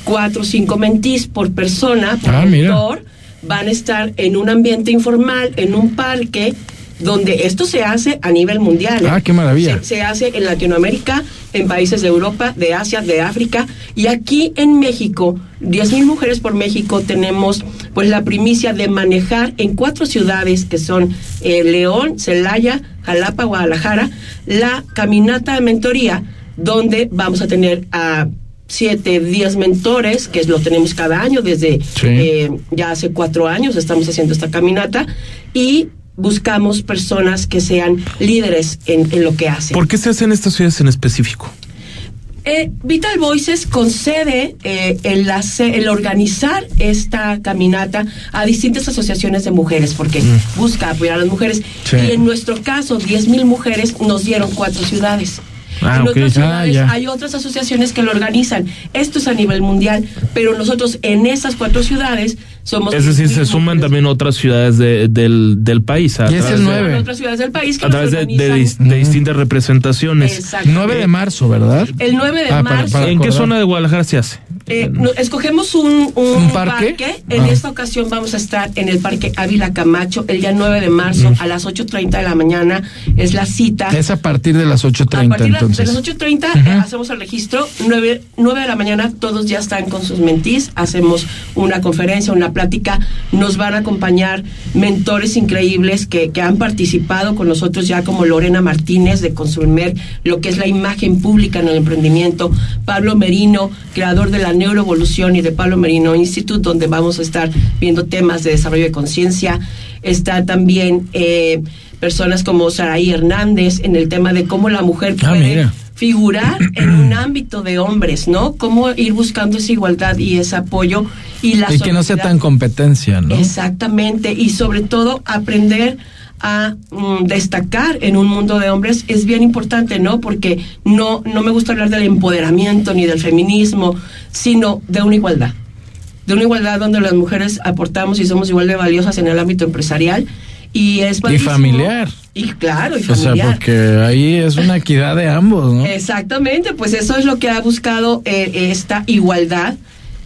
cuatro o cinco mentís por persona, por Ah, mira. mentor, van a estar en un ambiente informal, en un parque, donde esto se hace a nivel mundial. ¿eh? Ah, qué maravilla. Se, se hace en Latinoamérica, en países de Europa, de Asia, de África y aquí en México, 10.000 mujeres por México, tenemos pues la primicia de manejar en cuatro ciudades que son eh, León, Celaya, Jalapa, Guadalajara, la caminata de mentoría, donde vamos a tener a siete, diez mentores, que lo tenemos cada año, desde Sí. eh, ya hace cuatro años estamos haciendo esta caminata y buscamos personas que sean líderes en, en lo que hacen. ¿Por qué se hacen estas ciudades en específico? Eh, Vital Voices concede eh, el, hace- el organizar esta caminata a distintas asociaciones de mujeres, porque busca apoyar a las mujeres. Sí. Y en nuestro caso, 10.000 mujeres nos dieron cuatro ciudades. Ah, en ok. otras Ah, ciudades hay otras asociaciones que lo organizan. Esto es a nivel mundial, pero nosotros en esas cuatro ciudades somos... Es decir, se 10.000 suman mujeres. también otras ciudades de- del, del país. A Y es través el de- nueve. En otras ciudades del país que A través de, de dis- de distintas representaciones. Exacto. 9 de marzo, ¿verdad? El 9 de Ah, para- marzo. para ¿En qué zona de Guadalajara se hace? Eh, no, escogemos un, un, ¿Un parque? En Ah. esta ocasión vamos a estar en el Parque Ávila Camacho el día 9 de marzo Mm. a las 8.30 de la mañana. Es la cita. Es a partir de las a 8.30 partir de las 8.30 eh, hacemos el registro, 9, 9 de la mañana todos ya están con sus mentís, hacemos una conferencia, una plática, nos van a acompañar mentores increíbles que, que han participado con nosotros ya como Lorena Martínez de Consumer, lo que es la imagen pública en el emprendimiento, Pablo Merino, creador de la neuroevolución y de Pablo Merino Institute, donde vamos a estar viendo temas de desarrollo de conciencia, está también... eh, personas como Saraí Hernández en el tema de cómo la mujer Ah, puede figurar en un ámbito de hombres, ¿no? Cómo ir buscando esa igualdad y ese apoyo y la Y que no sea tan competencia, ¿no? Exactamente, y sobre todo aprender a mm, destacar en un mundo de hombres es bien importante, ¿no? Porque no, no me gusta hablar del empoderamiento ni del feminismo, sino de una igualdad. De una igualdad donde las mujeres aportamos y somos igual de valiosas en el ámbito empresarial. Y es Y familiar. Y claro, y O sea, familiar. porque ahí es una equidad de ambos, ¿no? Exactamente, pues eso es lo que ha buscado eh, esta igualdad,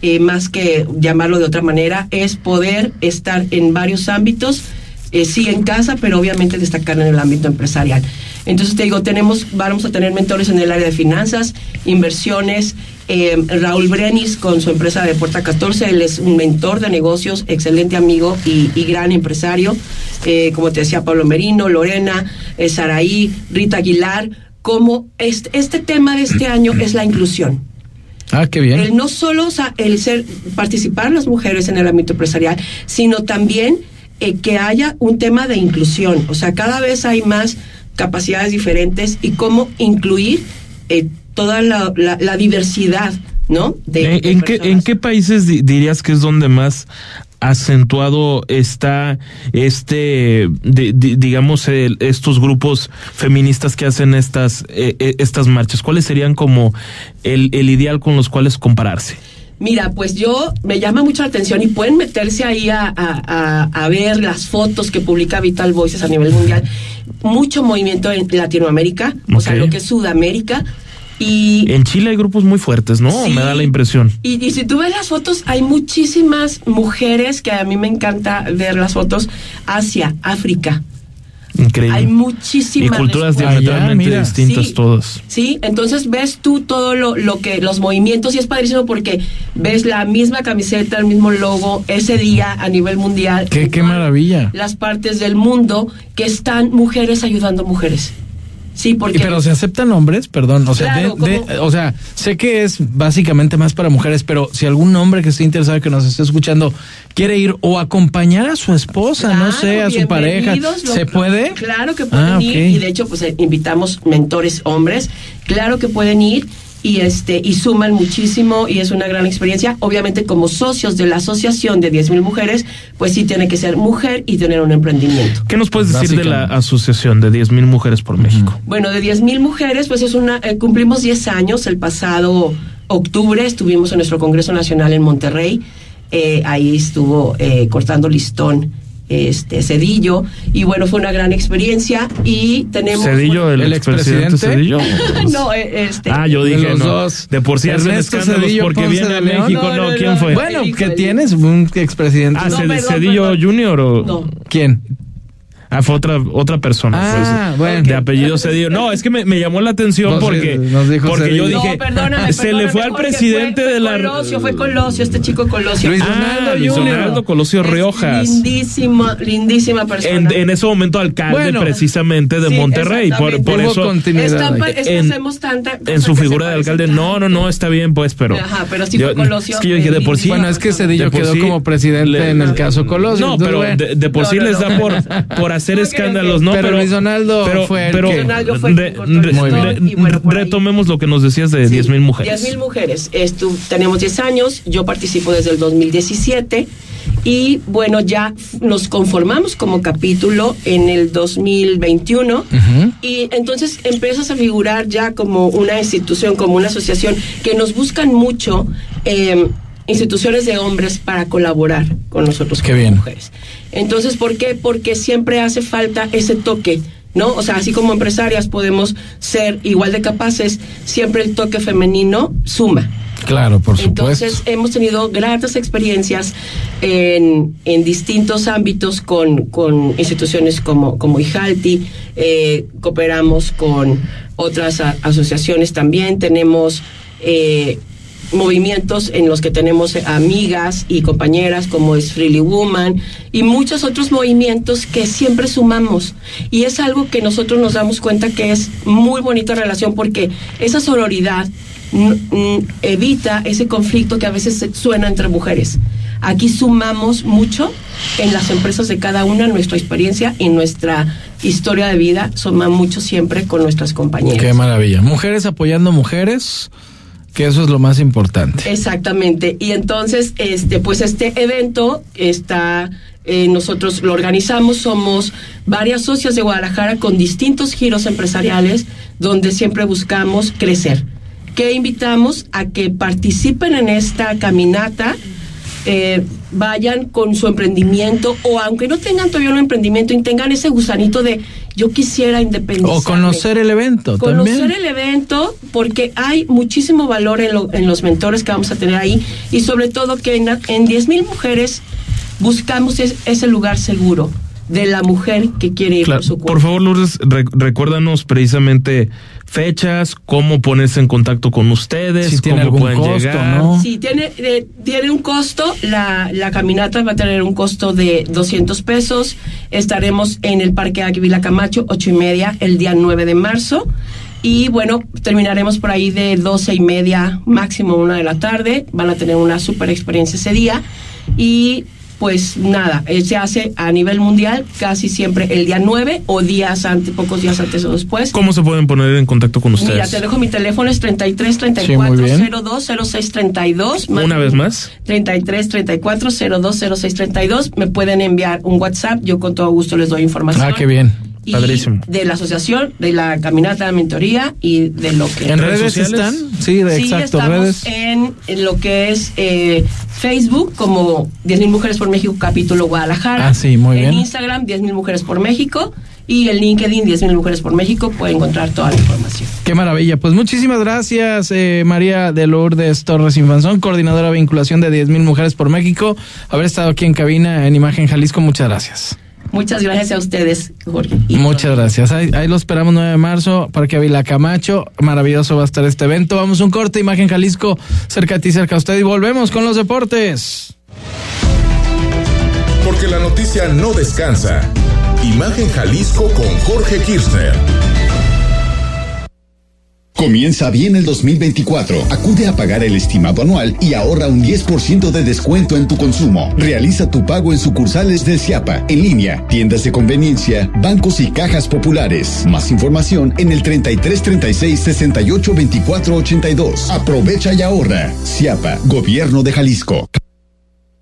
eh, más que llamarlo de otra manera, es poder estar en varios ámbitos, eh, sí en casa, pero obviamente destacar en el ámbito empresarial. Entonces te digo, tenemos, vamos a tener mentores en el área de finanzas, inversiones. eh, Raúl Brenis con su empresa de Puerta 14, él es un mentor de negocios, excelente amigo y, y gran empresario. Eh, como te decía, Pablo Merino, Lorena, Saraí, Rita Aguilar, como este, este tema de este año es la inclusión. Ah, qué bien. El no solo o sea, el ser participar las mujeres en el ámbito empresarial, sino también eh, que haya un tema de inclusión. O sea, cada vez hay más capacidades diferentes y cómo incluir eh, toda la, la- la diversidad, ¿no? De, ¿En, de en qué, personas. ¿En qué países di- dirías que es donde más acentuado está este, di- di- digamos, el- estos grupos feministas que hacen estas, eh, eh, estas marchas? ¿Cuáles serían como el, el ideal con los cuales compararse? Mira, pues yo me llama mucho la atención y pueden meterse ahí a, a- a- ver las fotos que publica Vital Voices a nivel mundial. Mucho movimiento en Latinoamérica, o sea, lo que es Sudamérica. Y, En Chile hay grupos muy fuertes, ¿no? Sí. Me da la impresión. y, y si tú ves las fotos, hay muchísimas mujeres que a mí me encanta ver las fotos. Asia, África. Increíble. Hay muchísimas. y culturas respuestas. diametralmente mira. distintas Sí. todas. Sí, entonces ves tú todo lo, lo que los movimientos y es padrísimo porque ves la misma camiseta, el mismo logo ese día a nivel mundial. Qué, qué maravilla. Las partes del mundo que están mujeres ayudando mujeres. Sí, porque pero se aceptan hombres, perdón, o sea, Claro, de- o sea, sé que es básicamente más para mujeres, pero si algún hombre que esté interesado que nos esté escuchando quiere ir o acompañar a su esposa, no sé, a su pareja, lo- ¿se puede? Claro que pueden Ah, ir y de hecho pues eh, invitamos mentores hombres, claro que pueden ir y este y suman muchísimo y es una gran experiencia. Obviamente como socios de la asociación de 10.000 mujeres, pues sí tiene que ser mujer y tener un emprendimiento. ¿Qué nos puedes decir de la asociación de 10.000 mujeres por México? Bueno, de 10.000 mujeres, pues es una, eh, cumplimos 10 años. El pasado octubre estuvimos en nuestro Congreso Nacional en Monterrey. Eh, ahí estuvo eh, cortando listón este Cedillo y bueno fue una gran experiencia y tenemos Cedillo el, expresidente Cedillo no eh, este ah yo dije los no dos. de por sí Ernesto Cedillo porque Ponce viene a. México no, No, no, quién no. fue Bueno. ¿qué tienes? Un expresidente. ah Ced- perdón, Cedillo. Junior o no ¿Quién? Ah, fue otra, otra persona. Ah, pues, bueno. De apellido Cedillo. No, es que me, me llamó la atención No, sí, porque, nos dijo porque yo dije, no, perdóname, se le fue al presidente fue- de la... fue Colosio, fue Colosio, este chico Colosio. Luis Ah, Donaldo Luis Junior. Donaldo Colosio Es Riojas. Lindísima, lindísima persona. En, en ese momento alcalde Bueno. precisamente de Sí, Monterrey. Por, por Hubo eso, continuidad. Está es que en- hacemos tanta en su figura de alcalde, tanto. no, no, no, está bien, pues, pero... Ajá, pero sí yo- fue Colosio. Es que yo dije, de por sí... Bueno, es que Cedillo quedó como presidente en el caso Colosio. No, pero de, por sí les da por hacer No, escándalos, que- ¿no? pero Luis Donaldo pero, fue el pero Donaldo fue re- re- re- bueno, ahí. retomemos lo que nos decías de 10.000 mujeres. 10 mil mujeres. Estu- tenemos 10 años, yo participo desde el 2017 y bueno, ya nos conformamos como capítulo en el 2021 Ujú. y entonces empiezas a figurar ya como una institución, como una asociación que nos buscan mucho. eh, instituciones de hombres para colaborar con nosotros Qué como bien. mujeres. Entonces, ¿por qué? Porque siempre hace falta ese toque, ¿no? O sea, así como empresarias podemos ser igual de capaces, siempre el toque femenino suma. Claro, por supuesto. Entonces hemos tenido gratas experiencias en, en distintos ámbitos con, con instituciones como, como IJALTI, eh, cooperamos con otras a- asociaciones también, tenemos eh, movimientos en los que tenemos amigas y compañeras como es Freely Woman y muchos otros movimientos que siempre sumamos y es algo que nosotros nos damos cuenta que es muy bonita relación porque esa sororidad evita ese conflicto que a veces suena entre mujeres. Aquí sumamos mucho en las empresas de cada una, nuestra experiencia y nuestra historia de vida suma mucho siempre con nuestras compañeras. Qué maravilla. Mujeres apoyando mujeres, que eso es lo más importante. Exactamente. Y entonces, este, pues este evento está, eh, nosotros lo organizamos, somos varias socias de Guadalajara con distintos giros empresariales, donde siempre buscamos crecer. Que invitamos a que participen en esta caminata, eh, vayan con su emprendimiento, o aunque no tengan todavía un emprendimiento, y tengan ese gusanito de yo quisiera independizarme. O conocer el evento Conocer también. el evento, porque hay muchísimo valor en, lo- en los mentores que vamos a tener ahí y sobre todo que en, en 10 mil mujeres buscamos es- ese lugar seguro de la mujer que quiere ir Claro, por su cuenta. por favor, Lourdes, re- recuérdanos precisamente fechas, cómo ponerse en contacto con ustedes, Si tiene cómo algún pueden costo, llegar. ¿no? Sí, tiene, eh, tiene un costo, la, la caminata va a tener un costo de 200 pesos. Estaremos en el Parque Águila Camacho, ocho y media, el día 9 de marzo. Y bueno, terminaremos por ahí de doce y media, máximo una de la tarde. Van a tener una super experiencia ese día. Y pues nada, eh, se hace a nivel mundial casi siempre el día 9 o días antes, pocos días antes o después. ¿Cómo se pueden poner en contacto con Mira, ustedes? te dejo mi teléfono, es 33 Sí, muy 34 bien. 02 06 32. Una vez más. 33 34 02 06 32. Me pueden enviar un WhatsApp, yo con todo gusto les doy información. Ah, qué bien. Y Padrísimo. De la asociación, de la caminata de mentoría y de lo que. ¿En redes están? Sí, de- Sí, exacto, estamos redes. En, en lo que es eh, Facebook, como 10.000 Mujeres por México, capítulo Guadalajara. Ah, sí, muy bien. En Instagram, 10.000 Mujeres por México. Y en LinkedIn, 10.000 Mujeres por México, pueden encontrar toda la información. Qué maravilla. Pues muchísimas gracias, eh, María de Lourdes Torres Infanzón, coordinadora de vinculación de 10.000 Mujeres por México, haber estado aquí en cabina en Imagen Jalisco. Muchas gracias. Muchas gracias a ustedes, Jorge. Muchas gracias. Ahí, ahí lo esperamos 9 de marzo, Parque Avila Camacho. Maravilloso va a estar este evento. Vamos a un corte, Imagen Jalisco, cerca a ti, cerca a usted. Y volvemos con los deportes. Porque la noticia no descansa. Imagen Jalisco con Jorge Kirchner. Comienza bien el 2024. Acude a pagar el estimado anual y ahorra un 10% de descuento en tu consumo. Realiza tu pago en sucursales de Ciapa, en línea, tiendas de conveniencia, bancos y cajas populares. Más información en el 33 36 68 24 82. Aprovecha y ahorra. Ciapa, Gobierno de Jalisco.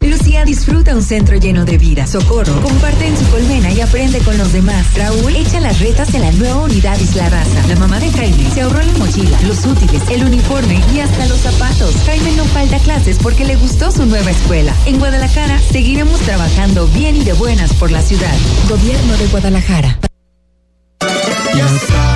Lucía disfruta un centro lleno de vida. Socorro comparte en su colmena y aprende con los demás. Raúl echa las retas en la nueva unidad Isla Raza. La mamá de Jaime se ahorró la mochila, los útiles, el uniforme y hasta los zapatos. Jaime no falta clases porque le gustó su nueva escuela. En Guadalajara seguiremos trabajando bien y de buenas por la ciudad. Gobierno de Guadalajara. Ya sabes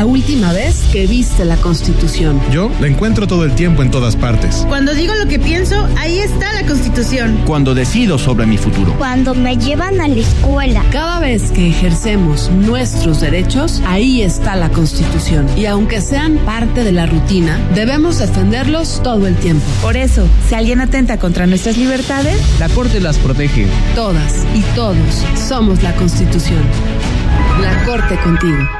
la última vez que viste la Constitución? Yo la encuentro todo el tiempo en todas partes. Cuando digo lo que pienso, ahí está la Constitución. Cuando decido sobre mi futuro. Cuando me llevan a la escuela. Cada vez que ejercemos nuestros derechos, ahí está la Constitución. Y aunque sean parte de la rutina, debemos defenderlos todo el tiempo. Por eso, si alguien atenta contra nuestras libertades, la Corte las protege. Todas y todos somos la Constitución. La Corte contigo.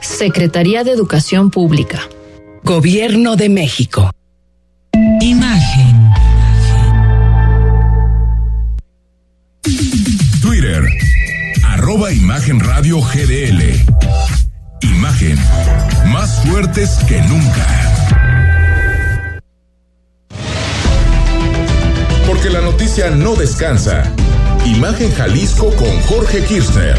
Secretaría de Educación Pública. Gobierno de México. Imagen. Twitter, arroba Imagen Radio GDL. Imagen, más fuertes que nunca. Porque la noticia no descansa. Imagen Jalisco con Jorge Kirchner.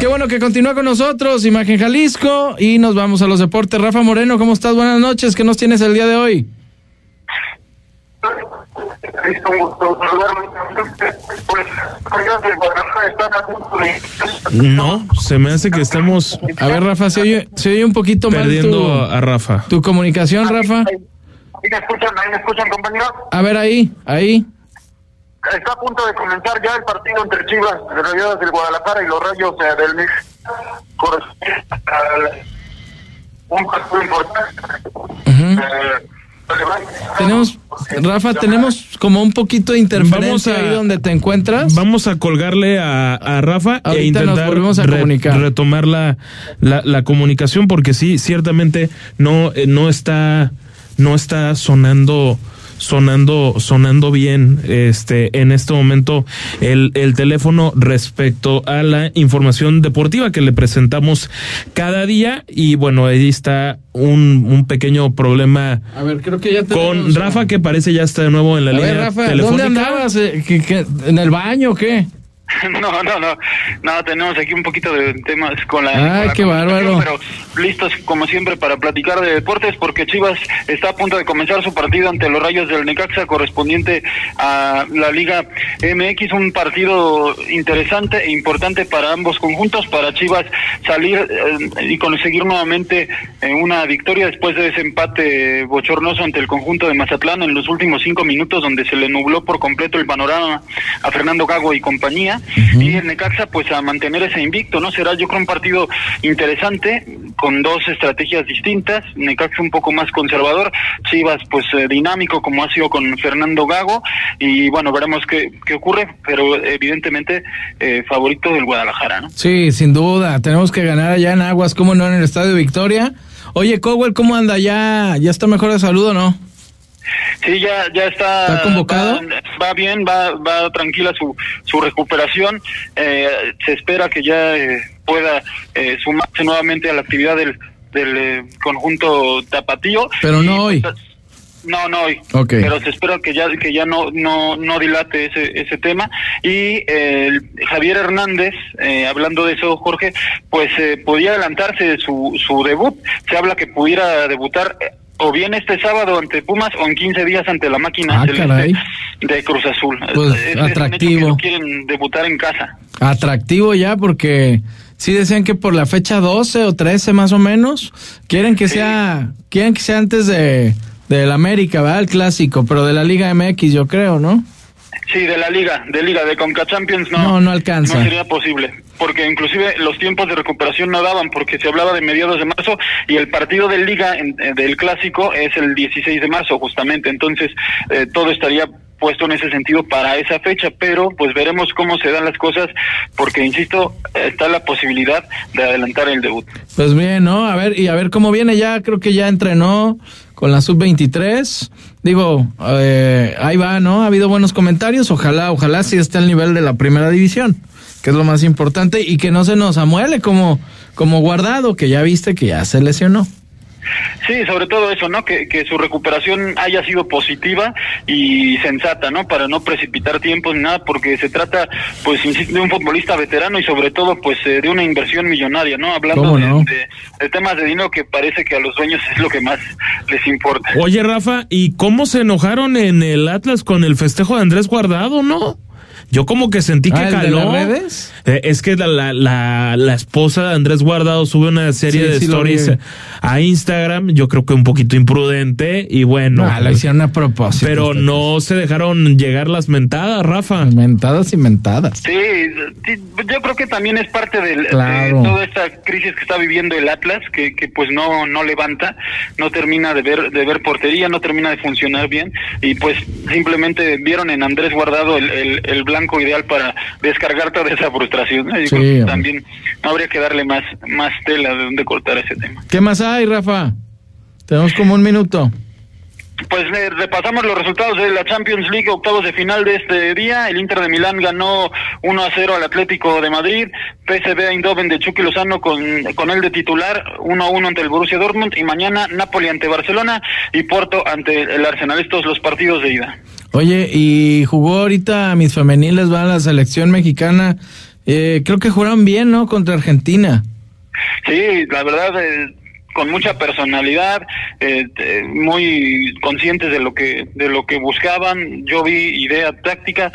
Qué bueno que continúa con nosotros, Imagen Jalisco, y nos vamos a los deportes. Rafa Moreno, ¿cómo estás? Buenas noches, ¿qué nos tienes el día de hoy? No, se me hace que estamos. A ver, Rafa, se oye, se oye un poquito mal perdiendo tu, a Rafa. tu comunicación, Rafa. ¿Ahí me escuchan? ¿Ahí me escuchan, compañero? A ver, ahí, ahí. Está a punto de comenzar ya el partido entre Chivas de Rayadas del Guadalajara y los Rayos eh, del Mix. Corresponde al- un partido importante. Eh, Tenemos, Rafa, tenemos como un poquito de interferencia ahí donde te encuentras. Vamos a colgarle a, a Rafa e Ahorita nos intentar volvemos a re- comunicar. retomar la, la, la comunicación porque sí, ciertamente no, eh, no está, no está sonando sonando sonando bien este en este momento el, el teléfono respecto a la información deportiva que le presentamos cada día y bueno ahí está un, un pequeño problema A ver, creo que ya con Rafa que parece ya está de nuevo en la A línea ver, Rafa, telefónica ¿dónde andabas? Eh, ¿qué- qué- ¿En el baño o qué? No, no, no, no, tenemos aquí un poquito de temas con la... Ay, con la qué comunicación, bárbaro. Pero listos como siempre para platicar de deportes porque Chivas está a punto de comenzar su partido ante los Rayos del Necaxa correspondiente a la Liga MX, un partido interesante e importante para ambos conjuntos, para Chivas salir eh, y conseguir nuevamente eh, una victoria después de ese empate bochornoso ante el conjunto de Mazatlán en los últimos cinco minutos donde se le nubló por completo el panorama a Fernando Gago y compañía y el Necaxa pues a mantener ese invicto, ¿no? Será yo creo un partido interesante con dos estrategias distintas, Necaxa un poco más conservador, Chivas pues eh, dinámico como ha sido con Fernando Gago y bueno, veremos qué, qué ocurre, pero evidentemente eh, favorito del Guadalajara, ¿no? Sí, sin duda. Tenemos que ganar allá en Aguas, ¿cómo no? En el Estadio Victoria. Oye, Cowell, ¿cómo anda? ¿Ya, ya está mejor de salud o no? Sí, ya, ya está. ¿Está convocado? Va, va bien, va, va tranquila su, su recuperación. Eh, se espera que ya eh, pueda eh, sumarse nuevamente a la actividad del, del eh, conjunto tapatío. Pero no hoy. No, no hoy. Ok. Pero se espera que ya que ya no no no dilate ese ese tema y eh, Javier Hernández, eh, hablando de eso, Jorge, pues eh, podía adelantarse de su su debut. Se habla que pudiera debutar o bien este sábado ante Pumas o en 15 días ante la máquina Ah, caray. de Cruz Azul. Pues, Es- es un hecho que atractivo. quieren debutar en casa. Atractivo ya porque sí decían que por la fecha 12 o 13 más o menos quieren que sea quieren que sea antes de del América, ¿verdad? El clásico, pero de la Liga MX yo creo, ¿no? Sí, de la liga, de liga, de Conca Champions no. No, no alcanza. No sería posible, porque inclusive los tiempos de recuperación no daban, porque se hablaba de mediados de marzo y el partido de liga en- eh, del clásico es el 16 de marzo justamente, entonces eh, todo estaría puesto en ese sentido para esa fecha, pero pues veremos cómo se dan las cosas, porque insisto, está la posibilidad de adelantar el debut. Pues bien, ¿no? A ver, y a ver cómo viene ya, creo que ya entrenó con la sub-23. Digo, eh, ahí va, ¿no? Ha habido buenos comentarios, ojalá, ojalá sí esté al nivel de la primera división, que es lo más importante, y que no se nos amuele como, como guardado, que ya viste que ya se lesionó. Sí, sobre todo eso, ¿no? Que, que su recuperación haya sido positiva y sensata, ¿no? Para no precipitar tiempos ni nada, porque se trata, pues, insisto, de un futbolista veterano y sobre todo, pues, eh, de una inversión millonaria, ¿no? Hablando ¿Cómo de, no? de- de temas de dinero que parece que a los dueños es lo que más les importa. Oye, Rafa, ¿y cómo se enojaron en el Atlas con el festejo de Andrés Guardado, no? Yo como que sentí que Ah, ¿el de caló. las redes? Eh, es que la, la, la, la esposa de Andrés Guardado sube una serie Sí, de sí stories a Instagram, yo creo que un poquito imprudente y bueno. No, lo hicieron a propósito. Pero no se dejaron llegar las mentadas, Rafa. Mentadas y mentadas. Sí, sí, yo creo que también es parte del- Claro. de toda esta crisis que está viviendo el Atlas, que, que pues no no levanta, no termina de ver de ver portería, no termina de funcionar bien y pues simplemente vieron en Andrés Guardado el, el, el blanco ideal para descargar toda esa frustración. ¿no? Yo Sí, creo que hombre. también habría que darle más más tela de donde cortar ese tema. ¿Qué más hay, Rafa? Tenemos como un minuto. Pues eh, repasamos los resultados de la Champions League, octavos de final de este día. El Inter de Milán ganó 1 a 0 al Atlético de Madrid. PSV Eindhoven de Chucky Lozano con, con él de titular, 1 a 1 ante el Borussia Dortmund. Y mañana Napoli ante Barcelona y Porto ante el Arsenal. Estos los partidos de ida. Oye, y jugó ahorita mis femeniles, van a la selección mexicana. Eh, creo que jugaron bien, ¿no? Contra Argentina. Sí, la verdad, eh, con mucha personalidad, eh, eh, muy conscientes de lo que de lo que buscaban. Yo vi idea táctica.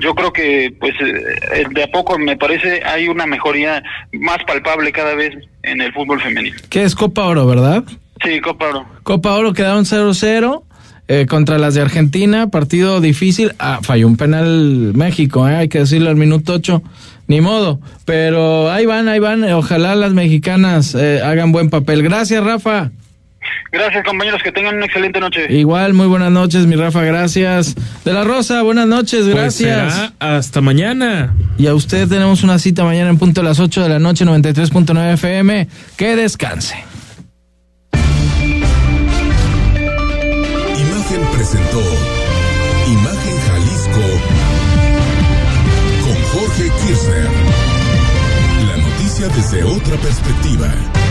Yo creo que, pues, eh, de a poco me parece hay una mejoría más palpable cada vez en el fútbol femenino. Que es Copa Oro, ¿verdad? Sí, Copa Oro. Copa Oro quedaron 0-0 eh, contra las de Argentina, partido difícil. Ah, falló un penal México, eh, hay que decirlo al minuto 8. Ni modo, pero ahí van, ahí van. Ojalá las mexicanas eh, hagan buen papel. Gracias, Rafa. Gracias, compañeros. Que tengan una excelente noche. Igual, muy buenas noches, mi Rafa, gracias. De la Rosa, buenas noches, Pues gracias. será hasta mañana. Y a usted tenemos una cita mañana en punto de las 8 de la noche, 93.9 FM. Que descanse. Imagen Jalisco con Jorge Kirchner. La noticia desde otra perspectiva.